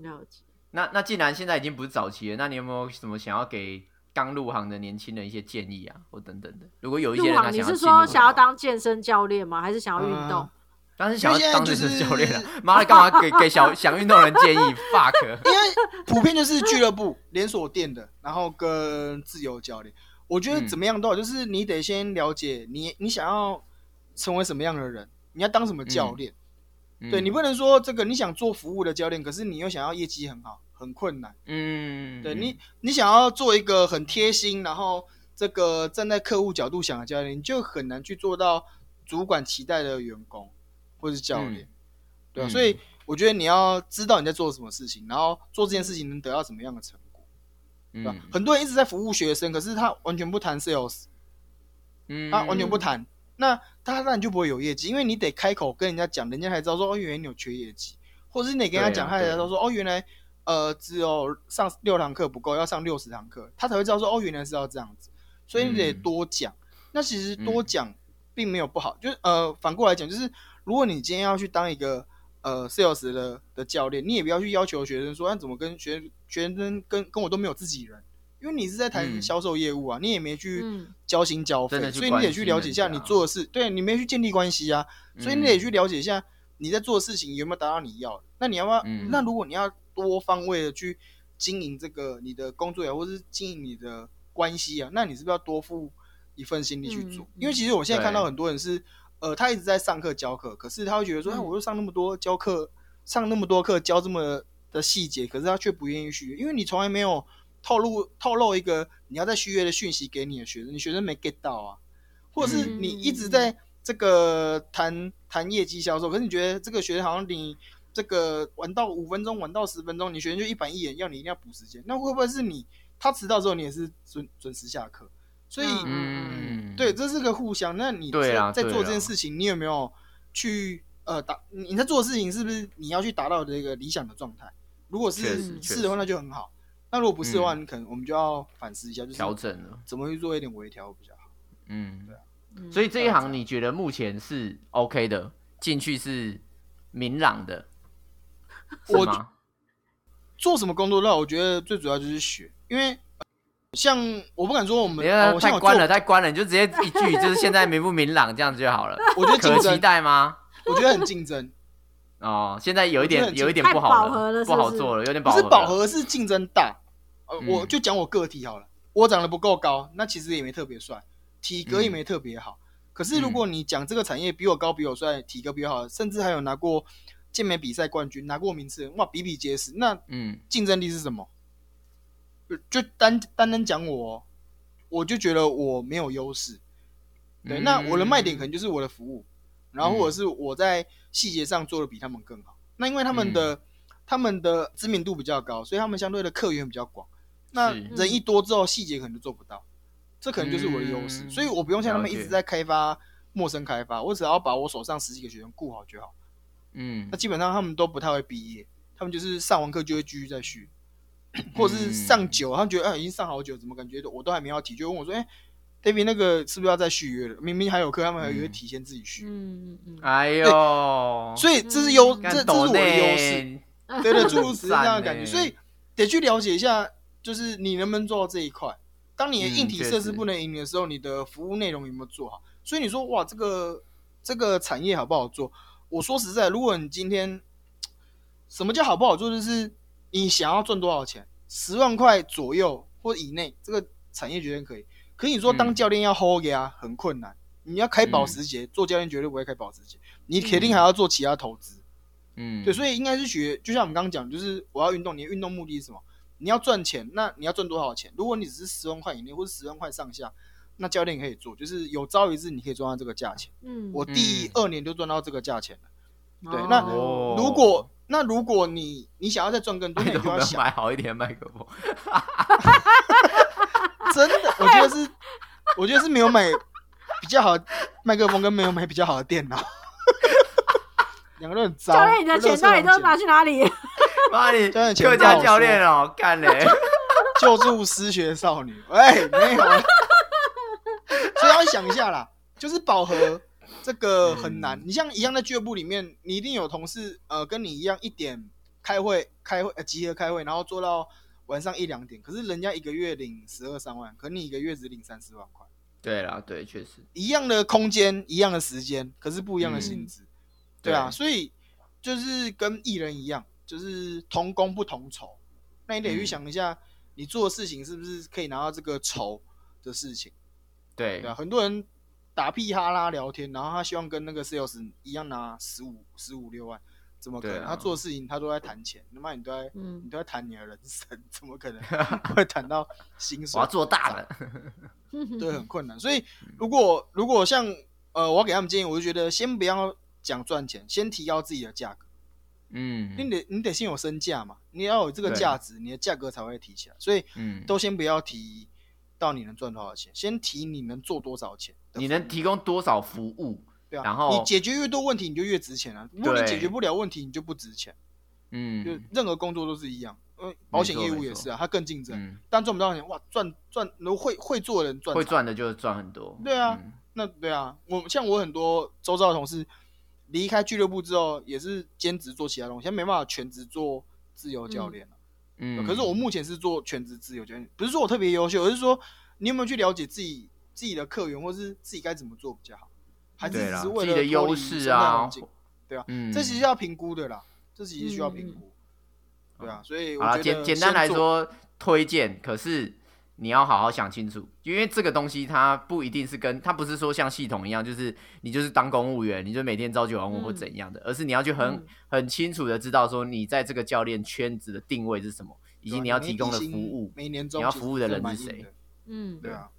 了解。那那既然现在已经不是早期了，那你有没有什么想要给刚入行的年轻人一些建议啊，或等等的？如果有一些人他行你是说想要当健身教练吗？还是想要运动嗯？当时想要当就是教练了，(laughs) 妈的，干嘛给给小想运动人建议？(laughs) fuck，因为普遍就是俱乐部 (laughs) 连锁店的，然后跟自由教练，我觉得嗯怎么样都好，就是你得先了解你你想要成为什么样的人，你要当什么教练。对你不能说这个你想做服务的教练，可是你又想要业绩很好，很困难。嗯，对你，你想要做一个很贴心，然后这个站在客户角度想的教练，你就很难去做到主管期待的员工或是教练，对啊，嗯。所以我觉得你要知道你在做什么事情，然后做这件事情能得到什么样的成果，对吧？嗯。很多人一直在服务学生，可是他完全不谈 sales，嗯他完全不谈，那他当然就不会有业绩，因为你得开口跟人家讲，人家才知道说哦，原来你有缺业绩，或者是你得跟他讲，啊他才知道说哦，原来呃只有上六堂课不够，要上六十堂课，他才会知道说哦，原来是要这样子，所以你得嗯。多讲。那其实多讲并没有不好，就是呃反过来讲，就是如果你今天要去当一个呃 sales 的的教练，你也不要去要求学生说，那怎么跟学学生跟跟我都没有自己人，因为你是在谈嗯。销售业务啊，你也没去嗯。交心交费真的，去所以你得去了解一下你做的事，对你没去建立关系啊，所以你得去了解一下你在做的事情有没有达到你要的。那你要不要？嗯。那如果你要多方位的去经营这个你的工作呀，或是经营你的关系啊，那你是不是要多付一份心力去做？嗯。因为其实我现在看到很多人是，呃，他一直在上课教课，可是他会觉得说，嗯哎，我又上那么多教课，上那么多课教这么的细节，可是他却不愿意续约，因为你从来没有透露透露一个你要在续约的讯息给你的学生，你学生没 get 到啊，或者是嗯你一直在这个谈谈业绩销售，可是你觉得这个学生好像你这个玩到五分钟，玩到十分钟，你学生就一板一眼要你一定要补时间，那会不会是你他迟到之后你也是准准时下课？所以，嗯，对，这是个互相。那你对在在做这件事情，你有没有去呃达你你在做的事情是不是你要去达到这个理想的状态？如果是是的话，那就很好。那如果不是的话，嗯。你可能我们就要反思一下，就是调整了，怎么去做一点微调比较好。嗯，嗯。所以这一行你觉得目前是 OK 的，进去是明朗的，是我吗？做什么工作的话，我觉得最主要就是学，因为呃像我不敢说我们，你看哦我像我做太关了，太关了，你就直接一句 (laughs) 就是现在明不明朗这样子就好了。(laughs) 我觉得竞可期，待吗？我觉得很竞争，(laughs) 哦，现在有一点有一点不好了是不是不好做了，有点不是饱和了。饱和，是竞争大。呃，嗯我就讲我个体好了，我长得不够高，那其实也没特别帅，体格也嗯没特别好。可是如果你讲这个产业比我高、比我帅、体格比我好，甚至还有拿过健美比赛冠军、拿过名次，哇，比比皆是。那嗯竞争力是什么？就就单单单讲我哦，我就觉得我没有优势。对，嗯那我的卖点可能就是我的服务，然后嗯或者是我在细节上做的比他们更好。那因为他们嗯的、他们的知名度比较高，所以他们相对的客源比较广。那人一多之后，细节可能就做不到，这可能就是我的优势。嗯所以我不用像他们一直在开发陌生开发，我只要把我手上十几个学生顾好就好。嗯那基本上他们都不太会毕业，他们就是上完课就会继续再续，或者是上久，他们觉得哎、已经上好久，怎么感觉我都还没要提，就问我说，哎、d a v i d 那个是不是要再续约了？明明还有课，他们还以为嗯。提前自己续，嗯嗯嗯，哎呦，所以这是优，嗯。这这是我的优势，(laughs) 对对，诸如此类这样的感觉，(laughs) 所以得去了解一下，就是你能不能做到这一块。当你的硬体设施不能赢你的时候，你的服务内容有没有做好？所以你说哇，这个这个产业好不好做？我说实在，如果你今天 (tsk) 什么叫好不好做，就是你想要赚多少钱，十万块左右或以内，这个产业绝对可以。可你说当嗯教练要 hold 呀啊，很困难。你要开保时捷，做教练绝对不会开保时捷，你铁定还要做其他投资。嗯，对，所以应该是学，就像我们刚刚讲，就是我要运动，你的运动目的是什么？你要赚钱，那你要赚多少钱？如果你只是十万块以内，或者十万块上下，那教练可以做，就是有朝一日你可以赚到这个价钱。嗯，我第嗯二年就赚到这个价钱了。对哦那哦如果那如果你你想要再赚更多，那你就要想，买好一点的麦克风？(laughs) 真的，我觉得是，我觉得是没有买比较好的麦克风，跟没有买比较好的电脑，两个都很糟。教练，你的钱到底都拿去哪里？妈你教练钱客家教练哦，干嘞！(laughs) 救助失学少女。哎，没有啊，所以要想一下啦，就是饱和这个很难。嗯你像一样在俱乐部里面，你一定有同事呃跟你一样一点开会开会呃集合开会，然后做到晚上一两点，可是人家一个月领十二三万，可你一个月只领三四万块，对啦，对，确实，一样的空间，一样的时间，可是不一样的薪资。对啊，所以就是跟艺人一样，就是同工不同酬。那你得去嗯想一下，你做的事情是不是可以拿到这个酬的事情？对对啊，很多人打屁哈啦聊天，然后他希望跟那个 sales 一样拿十五、十五六万，怎么可能？啊他做的事情他都在谈钱，他妈你都在你嗯，都在谈你的人生，怎么可能 (laughs) 会谈到薪水我要？做大了。(laughs) 对，很困难。所以如果如果像呃，我要给他们建议，我就觉得先不要讲赚钱，先提高自己的价格。嗯你得你得先有身价嘛，你要有这个对价值，你的价格才会提起来。所以嗯，都先不要提到你能赚多少钱，先提你能做多少钱。你能提供多少服务？对啊，然后你解决越多问题，你就越值钱啊。如果你解决不了问题，你就不值钱。嗯就嗯任何工作都是一样，嗯，保险业务也是啊，它更竞争，嗯，但赚不到钱，哇，赚赚，如果会会做的人赚会赚的就是赚很多。对啊嗯那对啊，我像我很多周遭的同事离开俱乐部之后，也是兼职做其他东西，现在没办法全职做自由教练了。嗯，可是我目前是做全职自由教练，不是说我特别优秀，而是说你有没有去了解自己自己的客源，或是自己该怎么做比较好，还是只是为自己的优势啊。对啊，嗯，这其实要评估的啦，这其实需要评估。对啊，所以我好了，觉得简简单来，说，推荐，可是你要好好想清楚，因为这个东西它不一定是跟它不是说像系统一样，就是你就是当公务员，你就每天朝九晚五或嗯怎样的，而是你要去很、嗯。很清楚的知道说你在这个教练圈子的定位是什么，以及你要提供的服务。每年中你要服务的人是谁。嗯，对啊，嗯，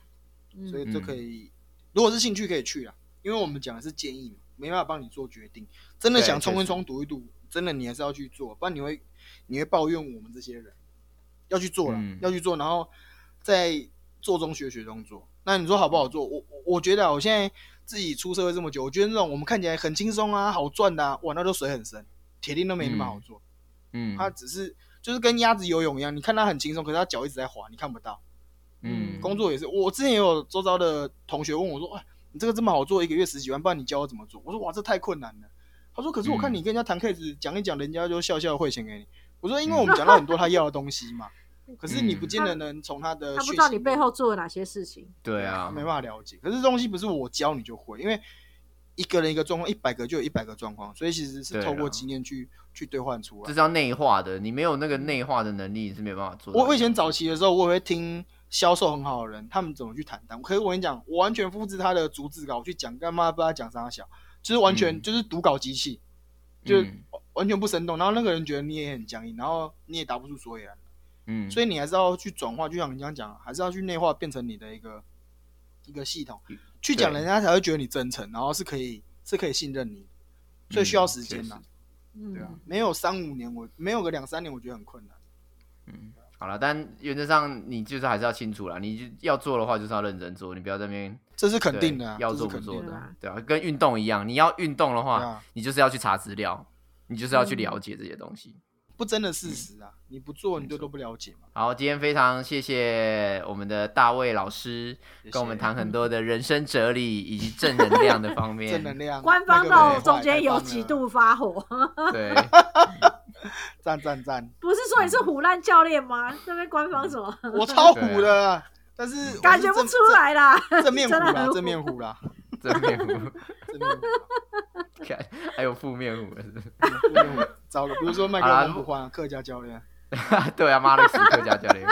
所以这嗯可以，如果是兴趣可以去啦，因为我们讲的是建议嘛，没办法帮你做决定。真的想冲一冲赌一赌，真的你还是要去做，不然你会你会抱怨我们这些人。要去做了，嗯要去做，然后在做中学，学中做。那你说好不好做？我我我觉得啊，我现在自己出社会这么久，我觉得那种我们看起来很轻松啊、好赚的啊，哇，那都水很深，铁定都没那么好做。嗯，它只是就是跟鸭子游泳一样，你看它很轻松，可是它脚一直在滑，你看不到。嗯工作也是，我之前也有周遭的同学问我说：“哎，你这个这么好做，一个月十几万，不然你教我怎么做？”我说：“哇，这太困难了。”他说：“可是我看嗯你跟人家谈 case 讲一讲，人家就笑笑汇钱给你。”我说：“因为我们讲到很多他要的东西嘛，(laughs) 可是你不见得能从他的他不知道你背后做了哪些事情。对啊，没办法了解。可是这东西不是我教你就会，因为一个人一个状况，一百个就有一百个状况，所以其实是透过经验去去兑换出来这是。要内化的，你没有那个内化的能力，你是没办法做。我我以前早期的时候，我也会听销售很好的人，他们怎么去谈单。可是我跟你讲，我完全复制他的逐字稿去讲，干嘛不知道讲啥小，就是完全、嗯就是读稿机器，就嗯完全不生动。然后那个人觉得你也很僵硬，然后你也答不出所以然。嗯，所以你还是要去转化，就像你刚刚讲，还是要去内化，变成你的一个一个系统，去讲，人家才会觉得你真诚，然后是可以是可以信任你，所以需要时间呐、嗯，对啊，没有三五年，我没有个两三年，我觉得很困难。嗯，好了，但原则上你就是还是要清楚啦，你就要做的话就是要认真做，你不要在那边这是肯定的、啊，要做不做的的啊，对啊，跟运动一样，你要运动的话，啊你就是要去查资料，你就是要去嗯了解这些东西。不争的事实啊，你不做你就都不了解嘛。好，今天非常谢谢我们的大卫老师谢谢跟我们谈很多的人生哲理以及正能量的方面。(laughs) 正能量，官方那个到中间有几度发火，(laughs) 对，(laughs) 赞赞赞，不是说你是虎烂教练吗？这边官方什么？我超虎的啊，但是感觉不出来啦，正正面虎啦，正面虎啦，正面虎，(laughs) 正面虎，看还有负面虎。糟了，比如说麦克风不换啊，客家教练，(laughs) 对啊，妈的，死客家教练。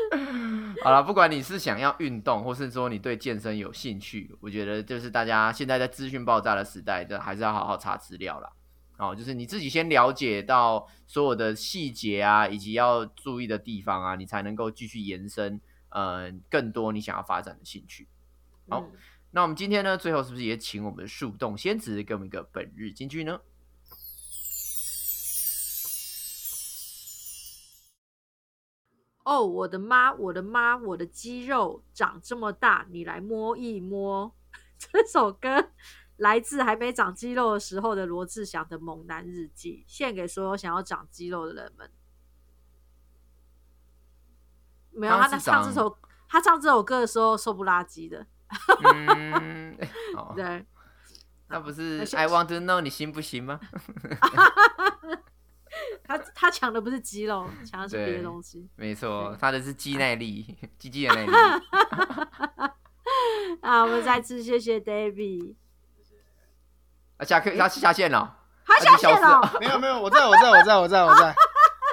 (laughs) 好了，不管你是想要运动，或是说你对健身有兴趣，我觉得就是大家现在在资讯爆炸的时代，这还是要好好查资料啦。哦，就是你自己先了解到所有的细节啊，以及要注意的地方啊，你才能够继续延伸呃更多你想要发展的兴趣。好嗯那我们今天呢，最后是不是也请我们的树洞仙子给我们一个本日金句呢？哦，我的妈，我的妈，我的肌肉长这么大，你来摸一摸。(laughs) 这首歌来自还没长肌肉的时候的罗志祥的《猛男日记》，献给所有想要长肌肉的人们。没有，他唱这首他唱这首歌的时候瘦不拉几的，嗯，(laughs) 哦，对，那不是 I want to know 你行不行吗？(laughs) 他他抢的不是肌肉，抢的是别的东西。没错，他的是肌 (laughs) 耐力，肌肌的耐力。(laughs) 啊，我们再次谢谢 David。(laughs) 啊，下课他下线了，他下线了，没有没有，我在我在我在我在我在，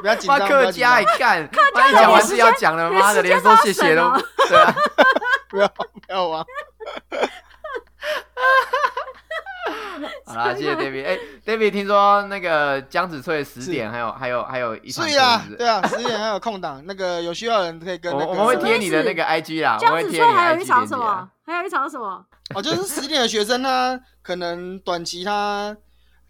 不要紧张，客家也，干，把你讲完是要讲了，妈的，连说谢谢都对啊。不要不要玩。好啦，谢谢 David。哎，David，听说那个江子翠十点还有还有还有一场是啊对啊，十点还有空档，那个有需要的人可以跟那个。我我们会贴你的那个 IG 啦，我江子们会贴你的翠还有一场什么？还有一场什么？哦，就是十点的学生呢，可能短期他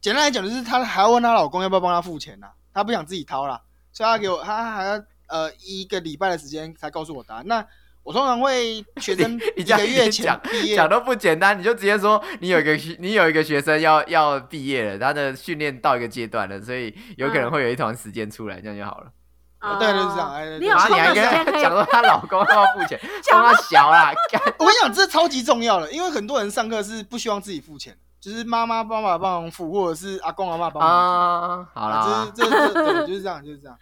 简单来讲就是她还要问她老公要不要帮他付钱呐、她不想自己掏啦，所以她给我她还要呃一个礼拜的时间才告诉我答案。那我通常会学生 (laughs) 你一个月前讲毕业讲，都不简单，你就直接说你有一个你有一个学生要要毕业了，他的训练到一个阶段了，所以有可能会有一团时间出来，这样就好了。哦对就是这样哎对对你你还跟的时间可以他讲说她老公要付钱，讲帮他小啦，干我跟你讲，这超级重要的，因为很多人上课是不希望自己付钱，就是妈妈爸爸帮忙付，或者是阿公阿妈帮忙啊，好付。啦，这这这对，就是这样，就是这样。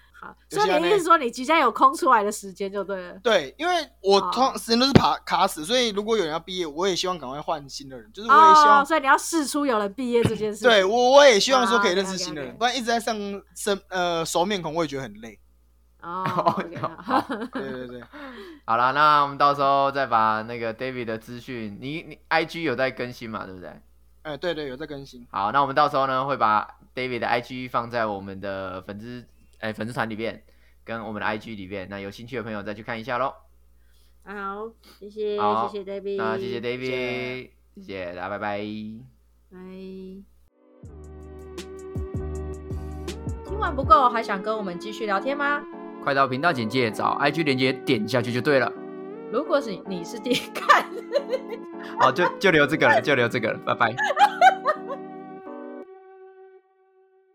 所以你的意思说你即将有空出来的时间就对了。对，因为我哦通时间都是卡卡死，所以如果有人要毕业，我也希望赶快换新的人，就是我也希望哦，所以你要试出有人毕业这件事情。对我我也希望说啊可以认识新的人，不然一直在上生呃熟面孔，我也觉得很累。哦 (laughs) 对对对，(laughs) 好啦，那我们到时候再把那个 David 的资讯，你你 IG 有在更新嘛，对不对？哎对对有在更新。好，那我们到时候呢会把 David 的 IG 放在我们的粉丝哎、粉丝团里面，跟我们的 IG 里面，那有兴趣的朋友再去看一下喽。好，谢谢好谢谢 David，那谢谢 David，谢谢谢大家，拜拜。拜。听完不够，还想跟我们继续聊天吗？快到频道简介找 IG 连接点下去就对了。如果是你是第一看。好，(laughs) 就就留这个了，就留这个了，拜拜。